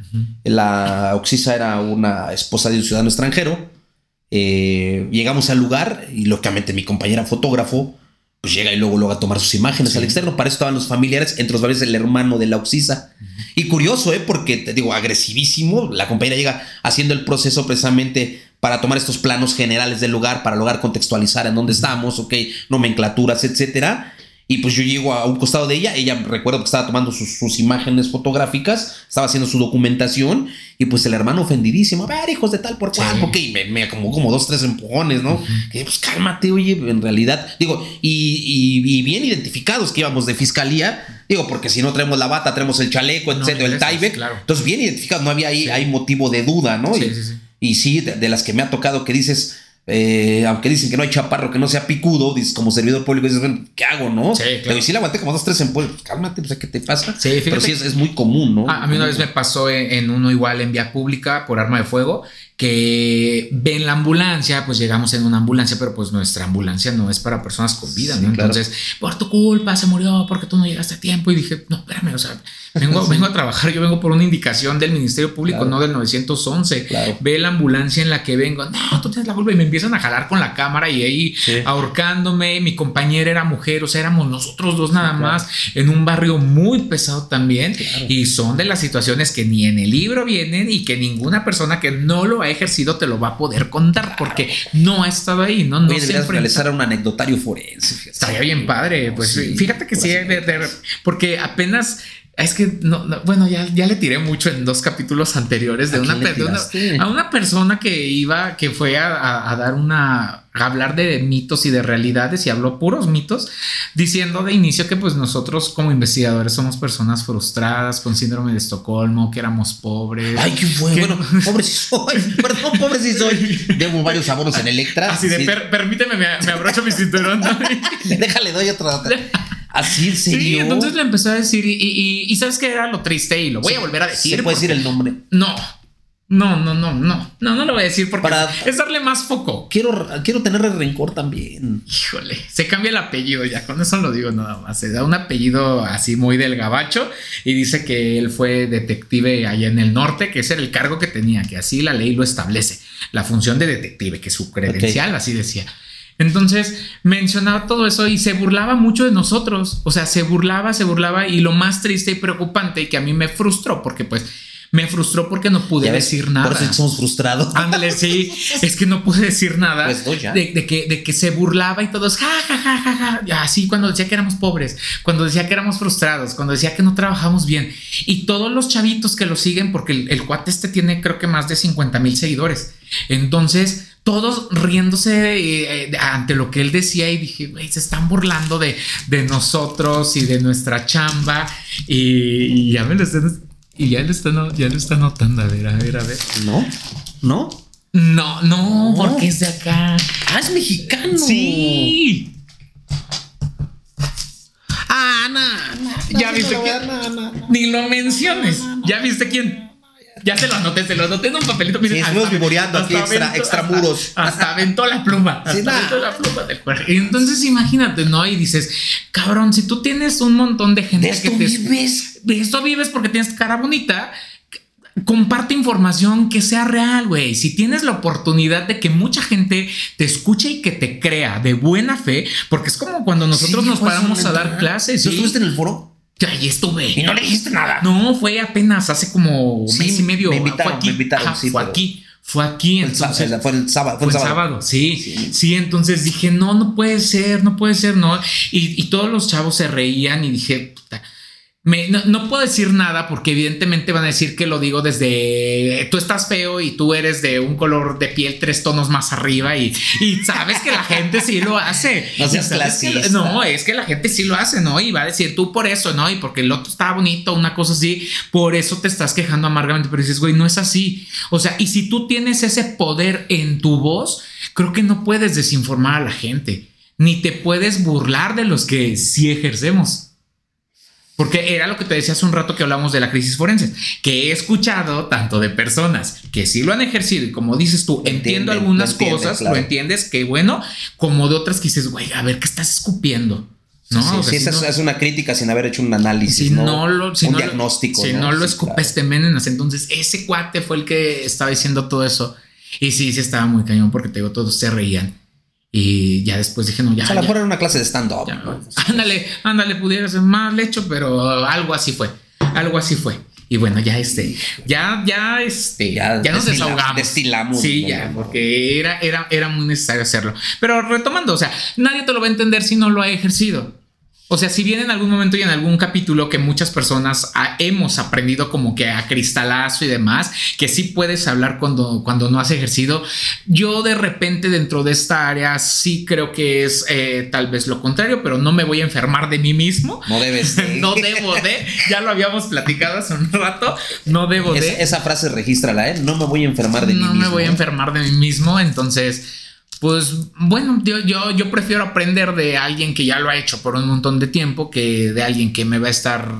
La Oxisa era una esposa de un ciudadano extranjero. Eh, llegamos al lugar y lógicamente mi compañera fotógrafo pues llega y luego luego a tomar sus imágenes Sí. al externo. Para eso estaban los familiares, entre los varios el hermano de la Oxisa. Y curioso, ¿eh? Porque te digo, agresivísimo. La compañera llega haciendo el proceso precisamente para tomar estos planos generales del lugar, para lograr contextualizar en dónde estamos, ok, nomenclaturas, etcétera. Y pues yo llego a un costado de ella, ella recuerdo que estaba tomando sus, sus imágenes fotográficas, estaba haciendo su documentación, y pues el hermano ofendidísimo, a ver, hijos de tal por cual, Sí. ok, y me, me como, como dos, tres empujones, ¿no? Que pues cálmate, oye, en realidad, digo, y, y- y bien identificados que íbamos de fiscalía, digo, porque si no traemos la bata, traemos el chaleco, No, etcétera, el Tyvek, claro. entonces bien identificados, no había ahí, Sí. hay motivo de duda, ¿no? Sí, y, sí, sí. y sí, de, de las que me ha tocado que dices, eh, aunque dicen que no hay chaparro que no sea picudo, dices como servidor público, dices, bueno, ¿qué hago, no? Sí, claro. Pero sí le aguanté como dos, tres empujones, pues, cálmate, pues, ¿qué te pasa? Sí, fíjate Pero sí es, es muy común, ¿no? A, a mí una vez me pasó en, en uno igual en vía pública por arma de fuego que ven la ambulancia, pues llegamos en una ambulancia, pero pues nuestra ambulancia no es para personas con vida, Sí, ¿no? claro. Entonces, por tu culpa se murió porque tú no llegaste a tiempo y dije, no, espérame, o sea, vengo, vengo a trabajar, yo vengo por una indicación del Ministerio Público, Claro. no del 911. Claro. Ve la ambulancia en la que vengo, no, tú tienes la culpa y me empiezan a jalar con la cámara y ahí Sí. ahorcándome, mi compañera era mujer, o sea, éramos nosotros dos nada más en un barrio muy pesado también y son de las situaciones que ni en el libro vienen y que ninguna persona que no lo ha ejercido te lo va a poder contar porque no ha estado ahí, no, no Oye, se realizar un anecdotario forense. Estaría bien padre, pues Sí, fíjate que sí, de- de- porque apenas es que no, no, bueno, ya, ya le tiré mucho en dos capítulos anteriores de ¿A una, de una- a una persona que iba, que fue a, a- a dar una, a hablar de mitos y de realidades y habló puros mitos, diciendo de inicio que pues nosotros como investigadores somos personas frustradas con síndrome de Estocolmo, que éramos pobres. Ay, qué fue. que- Bueno, pobre si soy. Perdón, pobre si soy. Debo varios abonos en Electra. Así de, Sí. "Per- permíteme, me, me abrocho mi cinturón. ¿no? Déjale, doy otra. Así en serio. Sí, entonces le empezó a decir, y, y- y sabes que era lo triste, y lo voy a volver a ¿Se decir. puede decir el nombre? No, no, no, no, no, no, no lo voy a decir porque Para- es darle más foco. Quiero, quiero tenerle rencor también. Híjole, se cambia el apellido ya, con eso lo digo nada más. Se da un apellido así muy del gabacho y dice que él fue detective allá en el norte, que ese era el cargo que tenía, que así la ley lo establece, la función de detective, que su credencial así decía. Entonces mencionaba todo eso y se burlaba mucho de nosotros. O sea, se burlaba, se burlaba y lo más triste y preocupante y que a mí me frustró porque pues me frustró porque no pude ves, decir nada. Por eso somos frustrados. Ándale, sí, es que no pude decir nada Pues no, ya. de, de que, de que se burlaba y todos, ja, ja, ja, ja, ja, así cuando decía que éramos pobres, cuando decía que éramos frustrados, cuando decía que no trabajamos bien. Y todos los chavitos que lo siguen, porque el, el cuate este tiene creo que más de 50 mil seguidores. Entonces, todos riéndose eh, eh, ante lo que él decía y dije, güey, se están burlando de, de nosotros y de nuestra chamba. Y, y ya me lo están... Y ya lo está, no- ya lo está notando. A ver, a ver, a ver. ¿No? ¿No? No, no, No. porque es de acá. Ah, es mexicano. Sí. Ah, no. Ya viste no, no. Ni lo menciones. ¿Ya viste quién? Ya se lo anoté, se lo anoté en un papelito. Miren, Sí, estuvimos vivoreando aquí hasta extra- extramuros. Hasta, hasta aventó la pluma. Sí, Hasta aventó la pluma del cuerpo. Entonces imagínate, ¿no? Y dices, cabrón, si tú tienes un montón de gente De esto que te. vives. De esto vives porque tienes cara bonita. Comparte información que sea real, güey. Si tienes la oportunidad de que mucha gente te escuche y que te crea de buena fe, porque es como cuando nosotros Sí, nos paramos a dar clases. ¿Tú estuviste en el foro? Ahí estuve. Y no le dijiste nada. No, fue apenas hace como Sí, mes y medio. me invitaron, Fue aquí. me invitaron, Ajá, sí, fue pero- aquí. Fue aquí, el entonces. fue el sábado. Fue Fue el sábado, sí, Sí. sí, entonces dije, no, no puede ser, no puede ser, no. Y, y todos los chavos se reían y dije, me- no, no puedo decir nada porque evidentemente van a decir que lo digo desde tú estás feo y tú eres de un color de piel tres tonos más arriba y, y sabes que la gente sí lo hace. No seas que- no, es que la gente sí lo hace, ¿no? Y va a decir tú por eso, ¿no? Y porque el otro está bonito, una cosa así, por eso te estás quejando amargamente, pero dices, güey, no es así. O sea, y si tú tienes ese poder en tu voz, creo que no puedes desinformar a la gente, ni te puedes burlar de los que sí ejercemos. Porque era lo que te decía hace un rato que hablamos de la crisis forense, que he escuchado tanto de personas que sí lo han ejercido y como dices tú, entiendo algunas cosas, claro. lo entiendes, que bueno, como de otras que dices, güey, a ver, ¿qué estás escupiendo? No, Sí, O sea, sí, si esa es- no- es una crítica sin haber hecho un análisis. si no, lo, si un no lo- diagnóstico. si no, lo Sí, escupes, claro. Entonces, ese cuate fue el que estaba diciendo todo eso. Y sí, sí estaba muy cañón porque te digo, todos se reían. Y ya después dije, no, ya. O sea, a lo mejor era una clase de stand-up. Ándale, ándale, pudiera ser más lecho, pero algo así fue. Algo así fue. Y bueno, ya este, ya, ya, este, ya, Ya nos destila- desahogamos. destilamos, Sí, ¿no? ya, porque era, era, era muy necesario hacerlo. Pero retomando, o sea, nadie te lo va a entender si no lo ha ejercido. O sea, si bien en algún momento y en algún capítulo que muchas personas hemos aprendido como que a cristalazo y demás, que sí puedes hablar cuando, cuando no has ejercido, yo de repente dentro de esta área sí creo que es eh, tal vez lo contrario, pero no me voy a enfermar de mí mismo. No debes. de- No debo de, ya lo habíamos platicado hace un rato, no debo Es- de. esa frase regístrala, ¿eh? No me voy a enfermar de mí no mismo. me voy a enfermar de mí mismo, entonces, pues bueno, yo, yo, yo prefiero aprender de alguien que ya lo ha hecho por un montón de tiempo que de alguien que me va a estar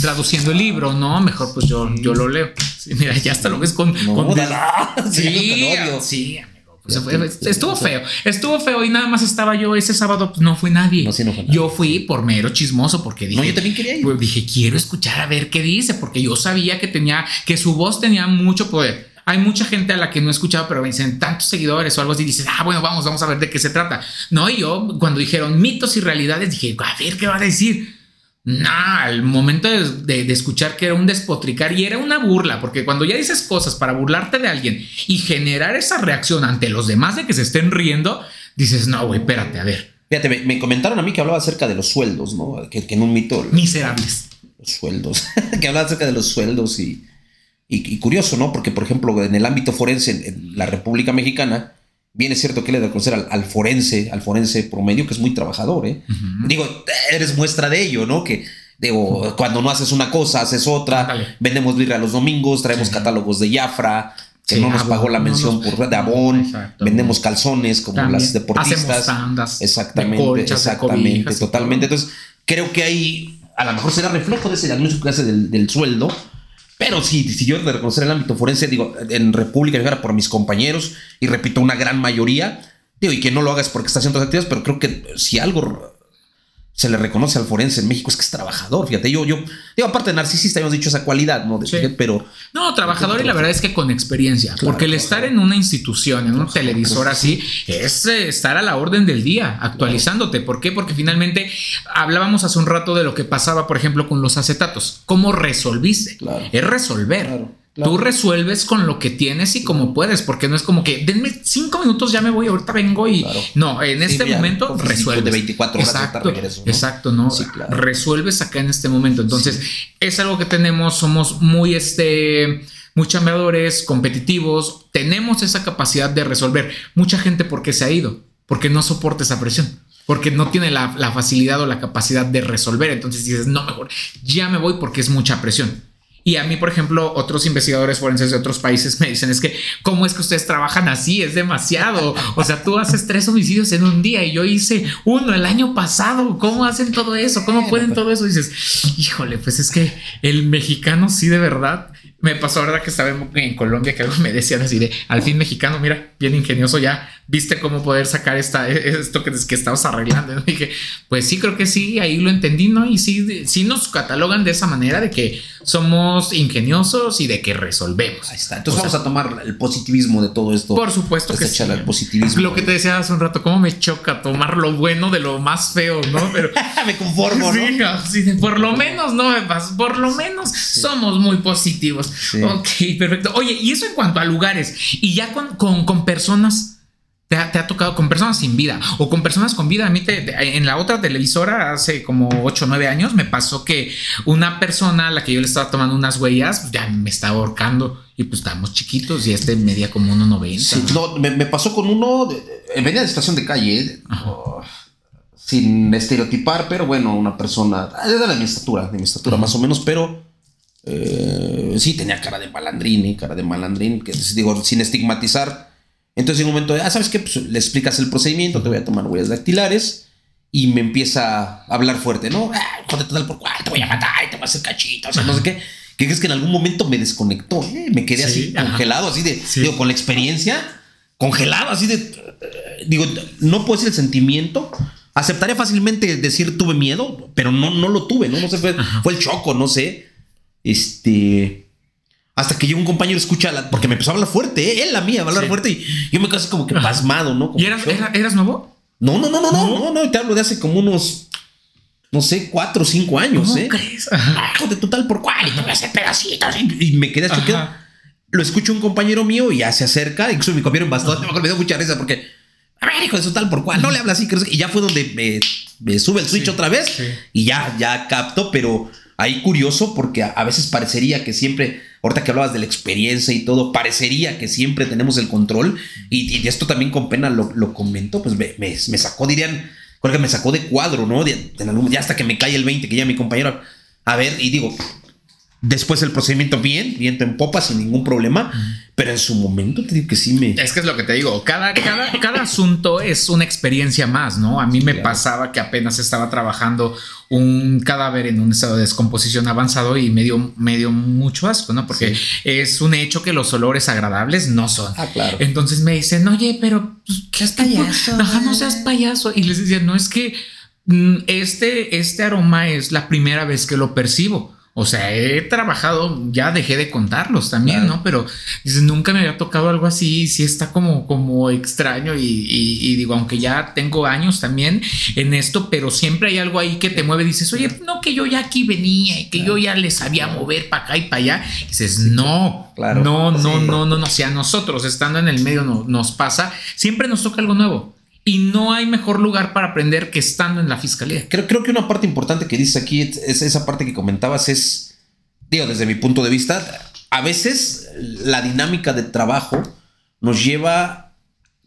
traduciendo el libro, ¿no? Mejor pues yo, yo lo leo. Sí, mira, ya hasta lo ves con... No, con- sí, sí, con odio. sí, amigo. Pues fue- estuvo feo, estuvo feo y nada más estaba yo ese sábado, pues no fue nadie. No, sí, no fue nadie. Yo fui por mero chismoso porque dije, No, yo también quería ir. pues dije, quiero escuchar a ver qué dice, porque yo sabía que tenía, que su voz tenía mucho poder. Hay mucha gente a la que no he escuchado, pero me dicen tantos seguidores o algo así. Dices, ah, bueno, vamos, vamos a ver de qué se trata. No, y yo cuando dijeron mitos y realidades, dije, a ver qué va a decir. Nah, al momento de, de- de escuchar que era un despotricar y era una burla, porque cuando ya dices cosas para burlarte de alguien y generar esa reacción ante los demás de que se estén riendo, dices, no, güey, espérate, a ver, Fíjate, me, me comentaron a mí que hablaba acerca de los sueldos, ¿no? Que, que en un mito. miserables. Los sueldos. que hablaba acerca de los sueldos y, y, y curioso, ¿no? Porque, por ejemplo, en el ámbito forense en, en la República Mexicana, bien es cierto que le da a conocer al, al forense, al forense promedio, que es muy trabajador, ¿eh? Digo, eres muestra de ello, ¿no? Que digo, cuando no haces una cosa, haces otra. Ándale. Vendemos birra los domingos, traemos Sí. catálogos de Jafra, que Sí, no nos pagó la no mención nos- por de Avon. Exacto. Vendemos calzones como También las deportistas. Hacemos tandas Exactamente, de colchas, de exactamente, cobijas totalmente. Entonces, creo que ahí a lo mejor será reflejo de ese anuncio que hace del, del sueldo. Pero sí, si yo de reconocer el ámbito forense, digo, en República Mexicana por mis compañeros, y repito, una gran mayoría, digo, y que no lo hagas porque está haciendo otras actividades, pero creo que si algo se le reconoce al forense en México es que es trabajador, fíjate, yo, yo, digo, aparte de narcisista, hemos dicho esa cualidad, ¿no? De- Sí. Pero No, trabajador y la verdad es que con experiencia, porque el estar en una institución, en un televisor así, es eh, estar a la orden del día, actualizándote. ¿Por qué? Porque finalmente hablábamos hace un rato de lo que pasaba, por ejemplo, con los acetatos. ¿Cómo resolviste? Claro. Es resolver. Claro. Tú resuelves con lo que tienes y como puedes, porque no es como que denme cinco minutos, ya me voy, ahorita vengo y Claro. no, en Sí, este momento resuelves. de 24 horas, exacto, regreso, ¿no? exacto, no, Sí, claro. resuelves acá en este momento. Entonces, es algo que tenemos, somos muy este muy chambeadores, competitivos, tenemos esa capacidad de resolver. Mucha gente porque se ha ido, porque no soporta esa presión, porque no tiene la, la facilidad o la capacidad de resolver. Entonces dices, no, mejor, ya me voy porque es mucha presión. Y a mí, por ejemplo, otros investigadores forenses de otros países me dicen, es que, ¿cómo es que ustedes trabajan así? Es demasiado. O sea, tú haces tres homicidios en un día y yo hice uno el año pasado. ¿Cómo hacen todo eso? ¿Cómo pueden todo eso? Y dices, híjole, pues es que el mexicano sí de verdad. Me pasó, ¿verdad? Que estaba en, en Colombia que algo me decían así de, al fin mexicano, mira, bien ingenioso ya, ¿viste cómo poder sacar esta, esto que, que estabas arreglando? Y dije, pues sí, creo que sí, ahí lo entendí, ¿no? Y sí, sí nos catalogan de esa manera de que somos ingeniosos y de que resolvemos. Ahí está. Entonces vamos a tomar el positivismo de todo esto. Por supuesto que sí. el positivismo. Lo que te decía hace un rato, cómo me choca tomar lo bueno de lo más feo, ¿no? Pero me conformo, ¿no? Sí, por lo menos no me pasa, por lo menos somos muy positivos. Ok, perfecto. Oye, y eso en cuanto a lugares y ya con, con, con personas te ha, tocado con personas sin vida o con personas con vida. A mí en la otra televisora hace como 8 o 9 años me pasó que una persona a la que yo le estaba tomando unas huellas pues, ya me estaba ahorcando y pues estábamos chiquitos y este medía como 1,90. Sí, no, me, me, con uno, venía de estación de calle, sin estereotipar, pero bueno, una persona, era de mi estatura, de mi estatura más o menos, pero eh, sí tenía cara de malandrín, cara de malandrín, que digo, sin estigmatizar entonces en un momento, ah, ¿sabes qué? Pues le explicas el procedimiento, te voy a tomar huellas dactilares y me empieza a hablar fuerte, ¿no? Ah, joder, total por cuál, te voy a matar y te voy a hacer cachitos, o no sé qué. ¿Qué crees que en algún momento me desconectó? ¿eh? Me quedé así congelado, así de, digo, con la experiencia, congelado, así de, eh, digo, no puedo decir el sentimiento. Aceptaría fácilmente decir tuve miedo, pero no, no lo tuve, ¿no? No sé, fue, fue el choco, no sé. Este. Hasta que llegó un compañero escucha, la, porque me empezó a hablar fuerte, ¿eh? él la mía, a hablar fuerte y yo me quedé como que pasmado, ¿no? ¿Y eras, eras, nuevo? No, no, no, no, no, no, te hablo de hace como unos, no sé, cuatro o cinco años, ¿Cómo ¿eh? crees? de total por cuál, y te voy a hacer pedacitos. Y, me quedé choqueado. Lo escucha un compañero mío y ya se acerca, incluso mi compañero bastante, me dio mucha risa porque, a ver, hijo de su tal por cual, no le habla así, y ya fue donde me, sube el switch otra vez y ya, ya capto, pero ahí curioso porque a veces parecería que siempre ahorita que hablabas de la experiencia y todo, parecería que siempre tenemos el control. Y, esto también con pena lo, lo comento, pues me, sacó, dirían, creo que me sacó de cuadro, ¿no? ya hasta que me cae el 20, que ya mi compañero, a ver, y digo, Después el procedimiento bien, viento en popa, sin ningún problema. Pero en su momento te digo que sí me. Es que es lo que te digo. Cada, cada, cada asunto es una experiencia más, ¿no? A mí me pasaba que apenas estaba trabajando un cadáver en un estado de descomposición avanzado y me dio, mucho asco, ¿no? Porque es un hecho que los olores agradables no son. Ah, claro. Entonces me dicen, oye, pero pues, ¿qué es payaso? No, no seas payaso. Y les decía, no es que mm, este, este aroma es la primera vez que lo percibo. O sea, he trabajado, ya dejé de contarlos también, ¿no? Pero nunca me había tocado algo así, sí está como, como extraño y, digo, aunque ya tengo años también en esto, pero siempre hay algo ahí que te mueve, dices, oye, no, que yo ya aquí venía y que yo ya le sabía mover para acá y para allá. dices, no, claro. no, no, no, no, no, si a nosotros estando en el medio nos pasa, siempre nos toca algo nuevo. Y no hay mejor lugar para aprender que estando en la fiscalía. Creo, creo que una parte importante que dices aquí, es esa parte que comentabas, es, digo, desde mi punto de vista, a veces la dinámica de trabajo nos lleva,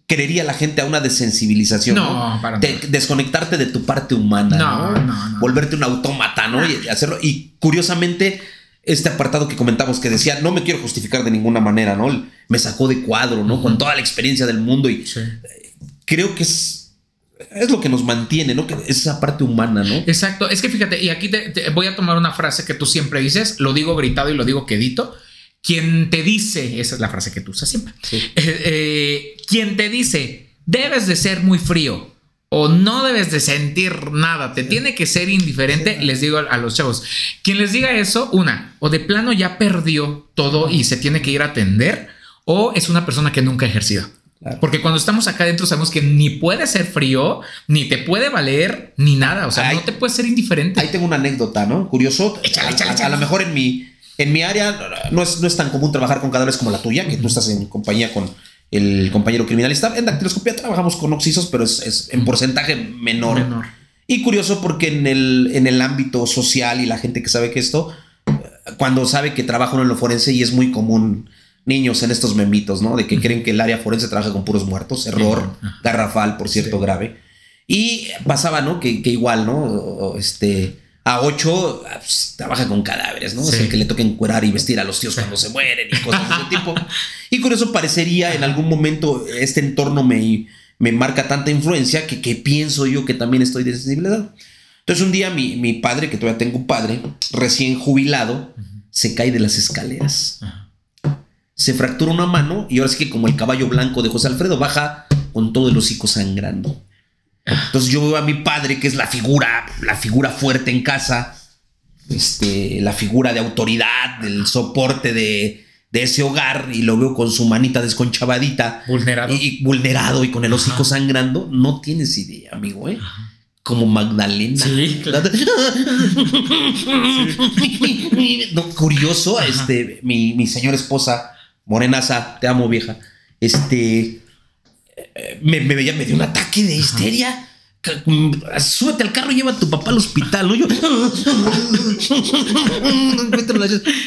creería la gente, a una desensibilización. No, Para desconectarte de tu parte humana, no, ¿no? Volverte un autómata, ¿no? Y hacerlo. Y curiosamente, este apartado que comentamos que decía, no me quiero justificar de ninguna manera, ¿no? Me sacó de cuadro, ¿no? Con toda la experiencia del mundo y creo que es, es lo que nos mantiene, ¿no? Que es esa parte humana, ¿no? Exacto. Es que fíjate, y aquí te, voy a tomar una frase que tú siempre dices, lo digo gritado y lo digo quedito. Quien te dice, esa es la frase que tú usas siempre, eh, eh, quien te dice, debes de ser muy frío o no debes de sentir nada, te tiene que ser indiferente, les digo a los chavos, quien les diga eso, una, o de plano ya perdió todo y se tiene que ir a atender, o es una persona que nunca ha ejercido. Porque cuando estamos acá adentro sabemos que ni puede ser frío, ni te puede valer, ni nada. O sea, no te puede ser indiferente. Ahí tengo una anécdota, ¿no? Curioso. Échale, échale, a, a, lo mejor en mi, en mi área no es, no es tan común trabajar con cadáveres como la tuya, que tú estás en compañía con el compañero criminalista. En dactiloscopía trabajamos con oxisos, pero es, en porcentaje menor. menor. Y curioso porque en el, en el ámbito social y la gente que sabe que esto, cuando sabe que trabaja uno en lo forense y es muy común niños en estos memitos, ¿no? De que creen que el área forense trabaja con puros muertos. Error garrafal, por cierto, grave. Y pasaba, ¿no? Que, igual, ¿no? Este, a ocho pues, trabaja con cadáveres, ¿no? Es el que le toca encuerar y vestir a los tíos cuando se mueren y cosas de ese tipo. Y con eso parecería en algún momento este entorno me, me marca tanta influencia que, que pienso yo que también estoy desensibilizado. Entonces un día mi, mi, padre, que todavía tengo un padre, recién jubilado, se cae de las escaleras se fractura una mano y ahora sí que como el caballo blanco de José Alfredo baja con todo el hocico sangrando. Entonces yo veo a mi padre, que es la figura, la figura fuerte en casa, este, la figura de autoridad, del soporte de, de ese hogar, y lo veo con su manita desconchavadita. Vulnerado. Y, vulnerado y con el hocico Ajá. sangrando. No tienes idea, amigo, ¿eh? Como Magdalena. Sí, claro. No, curioso, este, mi, mi señora esposa, morenaza, te amo, vieja. Este eh, me, me veía, me dio un ataque de histeria. Ca- mm, Súbete al carro y lleva a tu papá al hospital, ¿no? Yo.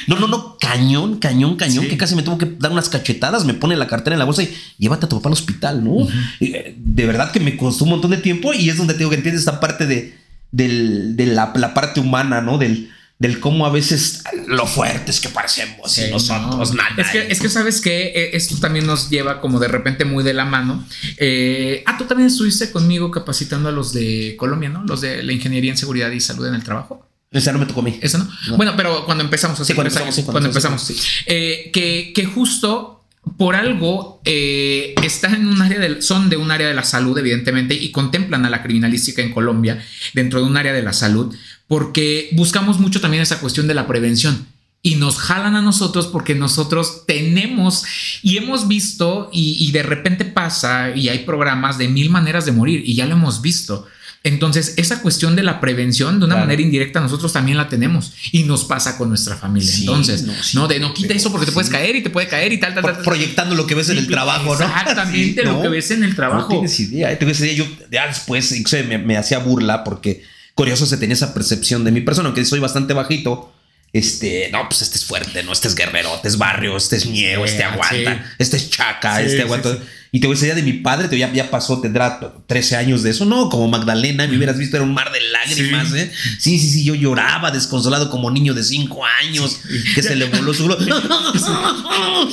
No, no, no, cañón, cañón, cañón, Sí. que casi me tuvo que dar unas cachetadas, me pone la cartera en la bolsa y llévate a tu papá al hospital, ¿no? Eh, De verdad que me costó un montón de tiempo y es donde tengo que entiendes esta parte de, del- de la, la parte humana, ¿no? Del, del cómo a veces lo fuertes que parecemos y Sí, nosotros, no. nada. Es que, es que sabes que esto también nos lleva como de repente muy de la mano. Eh, ah, tú también estuviste conmigo capacitando a los de Colombia, ¿no? Los de la ingeniería en seguridad y salud en el trabajo. Esa no me tocó a mí. Eso no. No. Bueno, pero cuando empezamos, hace Sí, cuando empezamos, sí, cuando cuando empezamos, eh, que, que justo por algo eh, están en un área del, son de un área de la salud, evidentemente, y contemplan a la criminalística en Colombia dentro de un área de la salud, porque buscamos mucho también esa cuestión de la prevención. Y nos jalan a nosotros porque nosotros tenemos y hemos visto y de repente pasa y hay programas de mil maneras de morir y ya lo hemos visto. Entonces, esa cuestión de la prevención de una Claro. manera indirecta nosotros también la tenemos y nos pasa con nuestra familia. Sí, Entonces, no, no, de no quita eso porque te puedes caer y te puede caer y tal, tal, tal. Pro- proyectando lo que ves en el trabajo, ¿no? Exactamente lo ¿no? que ves en el No trabajo. tienes idea. ¿eh? Idea. Yo ya después me, me hacía burla porque curioso se tenía esa percepción de mi persona, aunque soy bastante bajito. Este, no, pues este es fuerte, no, este es guerrero, este es barrio, este es Sí, este aguanta, sí. este es chaca, Sí, este aguanta. sí. Y te voy a decir de mi padre, te, ya, ya pasó, tendrá 13 años de eso, no, como Magdalena, me hubieras visto, era un mar de lágrimas, Sí. ¿eh? Sí, sí, sí, yo lloraba desconsolado como niño de 5 años, que se le voló su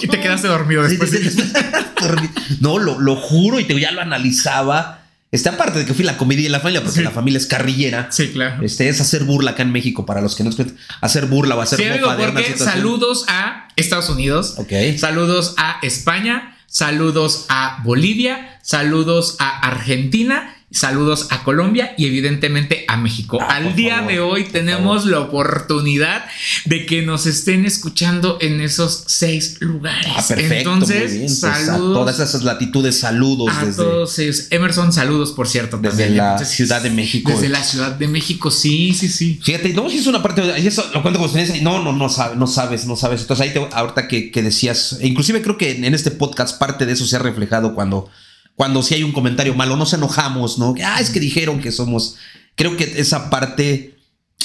Y te quedaste dormido después. No, lo, lo juro y te, ya lo analizaba. Este, aparte de que fui la comedia de la familia, porque Sí. la familia es carrillera. Sí, claro. Este es hacer burla acá en México para los que no escuchan. Hacer burla o hacer Sí, amigo, porque saludos a Estados Unidos, Ok. saludos a España, saludos a Bolivia, saludos a Argentina, saludos a Colombia y evidentemente a México. Ah, Al día favor, de hoy tenemos la oportunidad de que nos estén escuchando en esos seis lugares. Ah, perfecto. Entonces, bien. Pues, a saludos. todas esas latitudes, saludos a desde. todos ellos. Emerson, saludos, por cierto. Desde también. la Ciudad de México. Desde la Ciudad de México, sí, sí, sí. Fíjate, no, si es una parte, y eso lo cuento con ustedes, no, no, no sabes, no sabes, no sabes. Entonces ahí te, ahorita que, que decías, e inclusive creo que en, en este podcast parte de eso se ha reflejado cuando, cuando si hay un comentario malo, nos enojamos, ¿no? Ah, es que dijeron que somos, creo que esa parte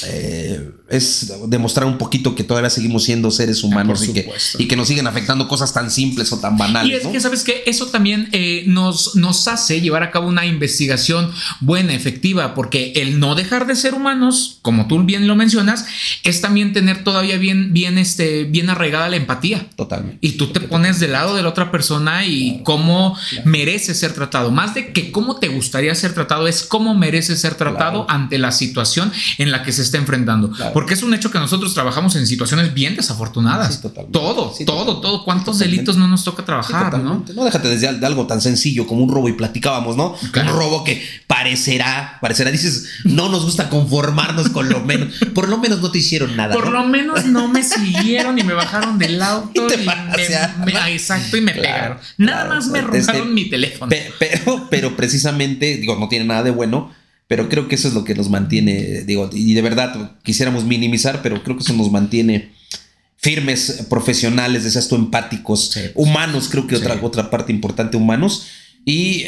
eh, es demostrar un poquito que todavía seguimos siendo seres humanos por y, que, y que nos siguen afectando cosas tan simples o tan banales. Y es ¿no? que, ¿sabes que Eso también eh, nos, nos hace llevar a cabo una investigación buena, efectiva, porque el no dejar de ser humanos, como tú bien lo mencionas, es también tener todavía bien, bien, este, bien arraigada la empatía. Totalmente. Y tú te pones del lado de la otra persona y cómo merece ser tratado. Más de que cómo te gustaría ser tratado, es cómo merece ser tratado Claro. ante la situación en la que se está enfrentando. Claro. Porque es un hecho que nosotros trabajamos en situaciones bien desafortunadas. Sí, totalmente. todo, Sí, todo, todo. ¿Cuántos Totalmente. delitos no nos toca Sí, trabajar, no? ¿no? déjate desde de algo tan sencillo como un robo y platicábamos, ¿no? Claro. Un robo que parecerá, parecerá, dices, no nos gusta conformarnos con lo menos. Por lo menos no te hicieron nada. Por ¿no? lo menos no me siguieron y me bajaron del auto Y me, me- exacto y me Claro, pegaron. Nada claro. más me Este, robaron mi teléfono. Pe- pero, pero precisamente, digo, no tiene nada de bueno, pero creo que eso es lo que nos mantiene, digo, y de verdad quisiéramos minimizar, pero creo que eso nos mantiene firmes, profesionales, decías tú, empáticos, Sí. humanos, creo que Sí. otra, otra parte importante, humanos, y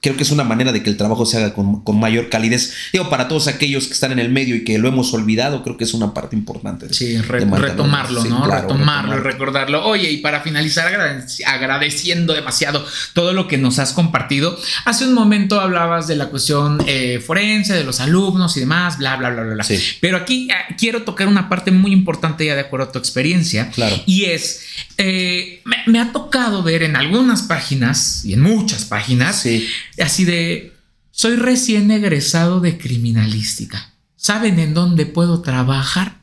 creo que es una manera de que el trabajo se haga con, con mayor calidez. Digo, para todos aquellos que están en el medio y que lo hemos olvidado, creo que es una parte importante. de- Sí, re- de mantenerlo. retomarlo, Sí, ¿no? claro, retomarlo y recordarlo. Oye, y para finalizar, agradec- agradeciendo demasiado todo lo que nos has compartido. Hace un momento hablabas de la cuestión eh, forense, de los alumnos y demás, bla, bla, bla, bla, bla. Sí. Pero aquí eh, quiero tocar una parte muy importante ya de acuerdo a tu experiencia. Claro. Y es, eh, me, me ha tocado ver en algunas páginas y en muchas páginas, Sí. Así de, soy recién egresado de criminalística. ¿Saben en dónde puedo trabajar?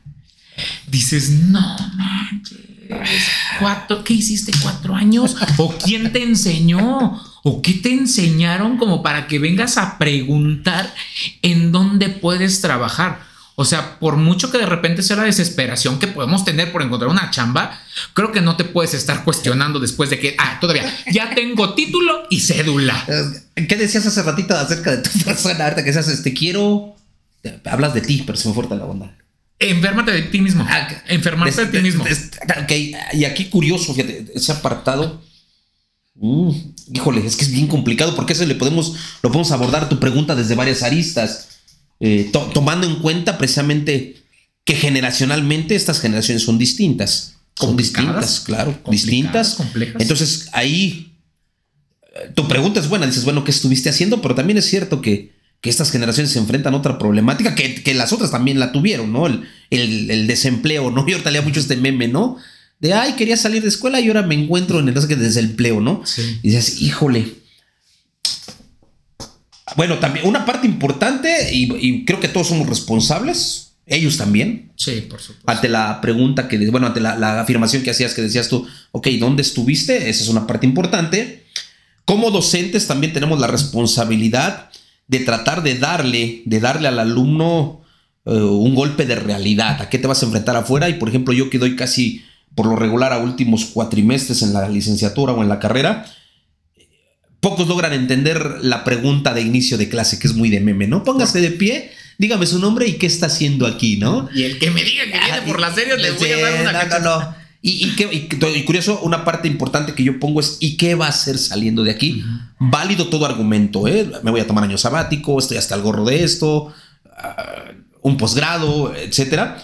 Dices, no manches. ¿qué hiciste cuatro años? ¿O quién te enseñó? ¿O qué te enseñaron como para que vengas a preguntar en dónde puedes trabajar? O sea, por mucho que de repente sea la desesperación que podemos tener por encontrar una chamba, creo que no te puedes estar cuestionando después de que, ah, todavía, ya tengo título y cédula. ¿Qué decías hace ratito acerca de tu persona? Ahorita que decías, este, quiero... Hablas de ti, pero se me fuerte la onda. Enfermate de ti mismo. Ah, Enfermarte de, ti mismo. ok, y aquí curioso, fíjate, ese apartado. Mm, híjole, es que es bien complicado porque eso le podemos, lo podemos abordar tu pregunta desde varias aristas, eh, tomando en cuenta precisamente que generacionalmente estas generaciones son distintas. Son distintas, claro, distintas. Complejas. Entonces ahí eh, tu pregunta es buena, dices, bueno, ¿qué estuviste haciendo? Pero también es cierto que que estas generaciones se enfrentan a otra problemática que, las otras también la tuvieron, ¿no? El, el, desempleo, ¿no? Y ahorita leía mucho este meme, ¿no? De, ay, quería salir de escuela y ahora me encuentro en el desempleo, ¿no? Sí. Y dices, híjole. Bueno, también una parte importante, y, creo que todos somos responsables, ellos también. Sí, por supuesto. Ante la pregunta que, bueno, ante la, la afirmación que hacías, que decías tú, ok, ¿dónde estuviste? Esa es una parte importante. Como docentes también tenemos la responsabilidad de tratar de darle, de darle al alumno eh, un golpe de realidad. ¿A qué te vas a enfrentar afuera? Y por ejemplo, yo que doy casi por lo regular a últimos cuatrimestres en la licenciatura o en la carrera, pocos logran entender la pregunta de inicio de clase, que es muy de meme, ¿no? Póngase de pie, dígame su nombre y qué está haciendo aquí, ¿no? Y el que me diga que viene ah, por las series, le voy a dar una no, no, no. Y, curioso, una parte importante que yo pongo es, ¿y qué va a ser saliendo de aquí? Válido todo argumento, ¿eh? Me voy a tomar año sabático, estoy hasta el gorro de esto, ah, un posgrado, etcétera.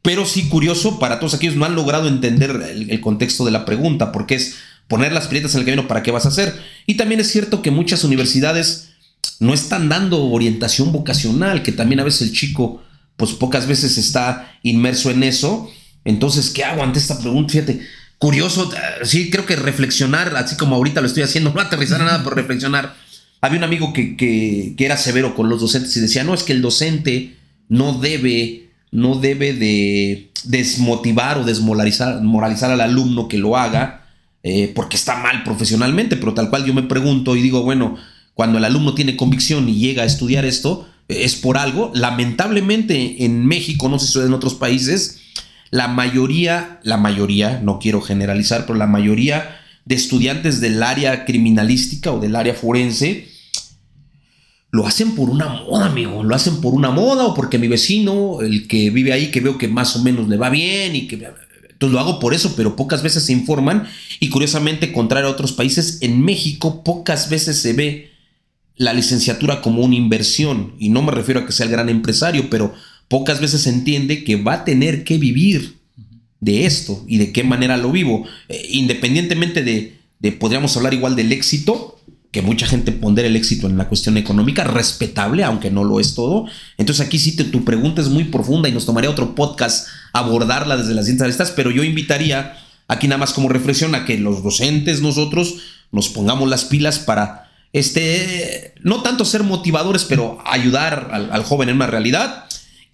Pero sí curioso para todos aquellos no han logrado entender el, contexto de la pregunta, porque es poner las piletas en el camino para qué vas a hacer. Y también es cierto que muchas universidades no están dando orientación vocacional, que también a veces el chico, pues pocas veces está inmerso en eso entonces, ¿qué hago ante esta pregunta? Fíjate, curioso, eh, sí, creo que reflexionar, así como ahorita lo estoy haciendo, no aterrizar a nada, por reflexionar. Había un amigo que, era severo con los docentes y decía, no, es que el docente no debe, no debe de desmotivar o desmoralizar moralizar al alumno que lo haga, eh, porque está mal profesionalmente, pero tal cual yo me pregunto y digo, bueno, cuando el alumno tiene convicción y llega a estudiar esto, es por algo. Lamentablemente en México, no sé si en otros países, la mayoría, la mayoría, no quiero generalizar, pero la mayoría de estudiantes del área criminalística o del área forense lo hacen por una moda, amigo. Lo hacen por una moda o porque mi vecino, el que vive ahí, que veo que más o menos le va bien y que... Entonces lo hago por eso, pero pocas veces se informan y curiosamente, contrario a otros países, en México pocas veces se ve la licenciatura como una inversión. Y no me refiero a que sea el gran empresario, pero pocas veces se entiende que va a tener que vivir de esto y de qué manera lo vivo. Eh, independientemente de, de, podríamos hablar igual del éxito, que mucha gente pondera el éxito en la cuestión económica, respetable, aunque no lo es todo. Entonces aquí sí te, tu pregunta es muy profunda y nos tomaría otro podcast abordarla desde las distintas aristas, pero yo invitaría aquí nada más como reflexión a que los docentes nosotros nos pongamos las pilas para este, no tanto ser motivadores, pero ayudar al joven en una realidad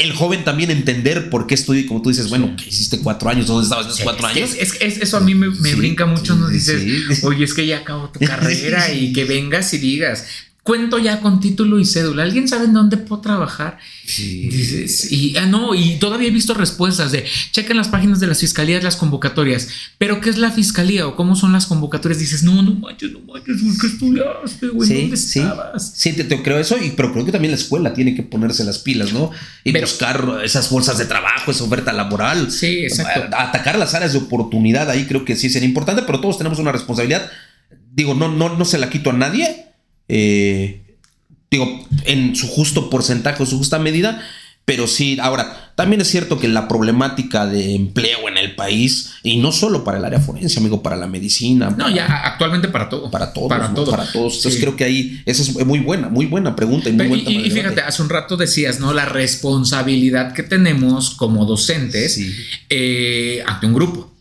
el joven también entender por qué estudié, como tú dices, bueno, que hiciste cuatro años, ¿dónde estabas esos cuatro años? Es, eso a mí me, brinca mucho, nos dices, oye, es que ya acabó tu carrera y que vengas y digas, cuento ya con título y cédula. ¿Alguien sabe en dónde puedo trabajar? Sí. Dices, y ah, no, y todavía he visto respuestas de chequen las páginas de las fiscalías, las convocatorias. Pero ¿qué es la fiscalía o cómo son las convocatorias? Dices, no, no manches, no manches, ¿qué estudiaste, güey? Sí, ¿Dónde sí. Sí, te, creo eso, y, pero creo que también la escuela tiene que ponerse las pilas, ¿no? Y buscar esas bolsas de trabajo, esa oferta laboral. Sí, exacto. Atacar las áreas de oportunidad ahí creo que sí sería importante, pero todos tenemos una responsabilidad. Digo, no, no, no se la quito a nadie eh, digo, en su justo porcentaje o su justa medida, pero sí, ahora, también es cierto que la problemática de empleo en el país, y no solo para el área forense, amigo, para la medicina. No, ya actualmente para todo. Para todos. Para, todos. para todos. Entonces creo que ahí, esa es muy buena, muy buena pregunta. Y, muy y, fíjate, hace un rato decías, ¿no? La responsabilidad que tenemos como docentes eh, ante un grupo.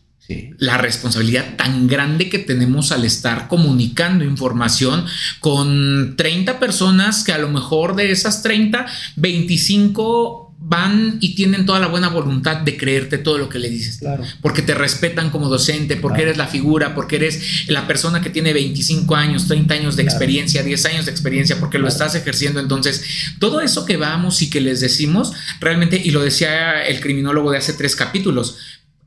La responsabilidad tan grande que tenemos al estar comunicando información con 30 personas que a lo mejor de esas 30, 25 van y tienen toda la buena voluntad de creerte todo lo que le dices. Claro. Porque te respetan como docente, porque eres la figura, porque eres la persona que tiene 25 años, 30 años de experiencia, 10 años de experiencia, porque lo estás ejerciendo. Entonces, todo eso que vamos y que les decimos, realmente, y lo decía el criminólogo de hace tres capítulos,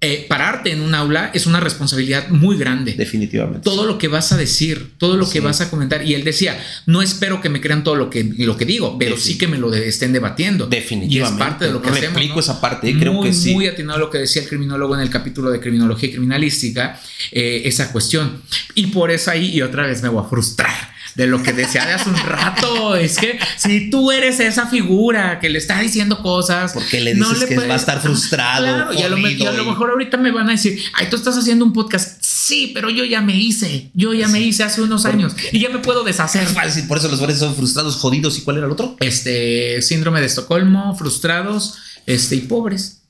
eh, pararte en un aula es una responsabilidad muy grande. Definitivamente. Todo lo que vas a decir, todo lo que vas a comentar. Y él decía, no espero que me crean todo lo que, lo que digo, pero sí que me lo estén debatiendo. Definitivamente. Y es parte de lo que Replico hacemos. ¿no? esa parte, ¿eh? creo muy, que sí. Muy atinado lo que decía el criminólogo en el capítulo de criminología y criminalística, eh, esa cuestión. Y por eso ahí, y otra vez me voy a frustrar de lo que decía de hace un rato. Es que si tú eres esa figura que le está diciendo cosas, porque le dices no que puedes- va a estar frustrado. Claro, y a, lo, jodido y a lo mejor ahorita me van a decir, ay, tú estás haciendo un podcast. Sí, pero yo ya me hice. Yo ya me hice hace unos años y ya me puedo deshacer. Por eso los forenses son frustrados, jodidos. ¿Y cuál era el otro? Este síndrome de Estocolmo, frustrados, este y pobres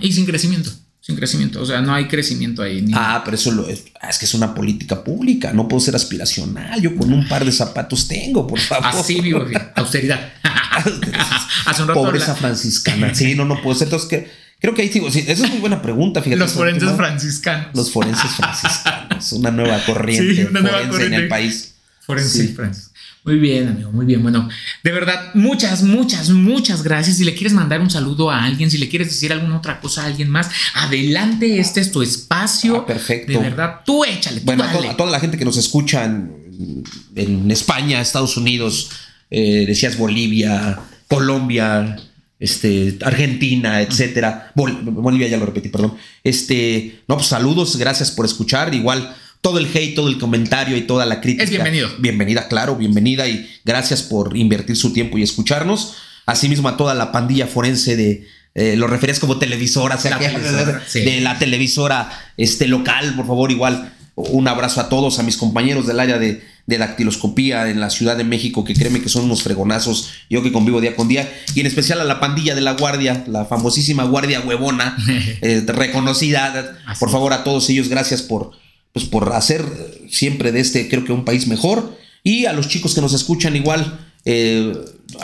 y sin crecimiento, sin crecimiento. O sea, no hay crecimiento ahí. ni- Ah, pero eso lo es, es que es una política pública. No puedo ser aspiracional. Yo con un par de zapatos tengo, por favor. Así vivo, austeridad. Hace un rato Pobreza habla- franciscana. Sí, no, no puedo ser. Entonces, que, creo que ahí digo, sí, esa es muy buena pregunta. Fíjate, los forenses última. franciscanos. Los forenses franciscanos. Una nueva corriente Sí, una nueva forense en corriente. el país. Forense Sí. Francis. Muy bien, amigo, muy bien. Bueno, de verdad, muchas, muchas, muchas gracias. Si le quieres mandar un saludo a alguien, si le quieres decir alguna otra cosa a alguien más, adelante, este es tu espacio. Ah, perfecto. De verdad, tú échale. tú Bueno, a, to- dale. a toda la gente que nos escucha en, en España, Estados Unidos, eh, decías Bolivia, Colombia, este, Argentina, etcétera. Bol- Bolivia ya lo repetí, perdón. Este, no, pues saludos, gracias por escuchar. Igual todo el hate, todo el comentario y toda la crítica. Es bienvenido. Bienvenida, claro, bienvenida y gracias por invertir su tiempo y escucharnos. Asimismo a toda la pandilla forense de eh, lo referías como televisora, sea, La que- televisora, sí. de la televisora este, local, por favor, igual un abrazo a todos, a mis compañeros del área de, de dactiloscopía en la Ciudad de México, que créeme que son unos fregonazos, yo que convivo día con día, y en especial a la pandilla de la Guardia, la famosísima Guardia Huevona, eh, reconocida. Así Por favor, a todos ellos, gracias por, pues, por hacer siempre de este, creo que un país mejor. Y a los chicos que nos escuchan igual, eh,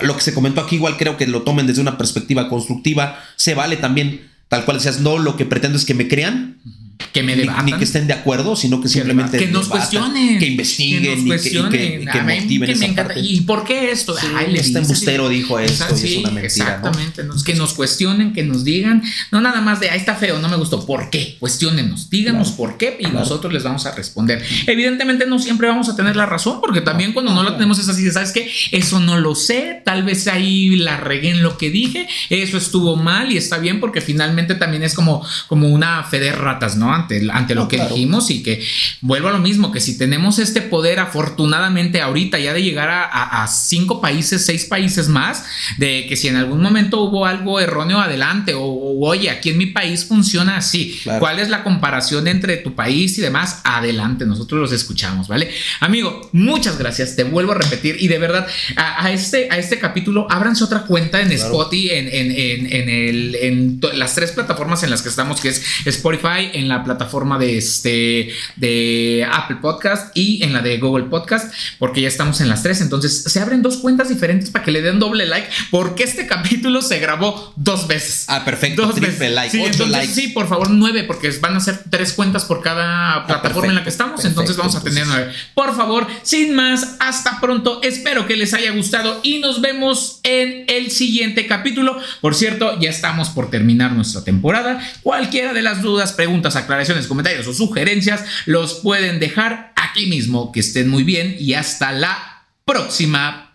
lo que se comentó aquí igual creo que lo tomen desde una perspectiva constructiva. Se vale también, tal cual decías, no lo que pretendo es que me crean, que me debatan. ni que estén de acuerdo, sino que simplemente que nos debatan, cuestionen, que investiguen nos y que- y que, y que A mí motiven que me parte. ¿Y por qué esto? Sí, le este embustero dijo esto y es Sí, una mentira, ¿no? Exactamente, nos- que nos cuestionen, que nos digan, no nada más de ahí está feo, no me gustó. ¿Por qué? Cuestiónenos, díganos Claro. por qué y Claro. nosotros les vamos a responder. Evidentemente no siempre vamos a tener la razón, porque también cuando no la tenemos es así, de, ¿sabes qué? Eso no lo sé, tal vez ahí la regué en lo que dije, eso estuvo mal y está bien porque finalmente también es como, como una fe de ratas, ¿no? Ante, ante lo que claro. dijimos y que vuelvo a lo mismo, que si tenemos este poder afortunadamente ahorita ya de llegar a, a- a cinco países, seis países más, de que si en algún momento hubo algo erróneo adelante o, o, oye, aquí en mi país funciona así, Claro. ¿cuál es la comparación entre tu país y demás? Adelante, nosotros los escuchamos, ¿vale? Amigo, muchas gracias, te vuelvo a repetir y de verdad a, a este, a este capítulo ábranse otra cuenta en Claro. Spotify, en, en, en, en el, las tres plataformas en las que estamos, que es Spotify, en la plataforma de, este, de Apple Podcast y en la de Google Podcast, porque ya estamos en las tres. Entonces se abren dos cuentas diferentes para que le den doble like, porque este capítulo se grabó dos veces. Ah, perfecto. Dos triple veces. like, Sí, ocho entonces, likes. sí, por favor, nueve, porque van a ser tres cuentas por cada plataforma perfecto, en la que estamos. perfecto, entonces vamos a tener nueve. Por favor, sin más, hasta pronto. Espero que les haya gustado y nos vemos en el siguiente capítulo. Por cierto, ya estamos por terminar nuestra temporada. Cualquiera de las dudas, preguntas, aclaraciones, comentarios o sugerencias los pueden dejar aquí mismo. Que estén muy bien y hasta la próxima.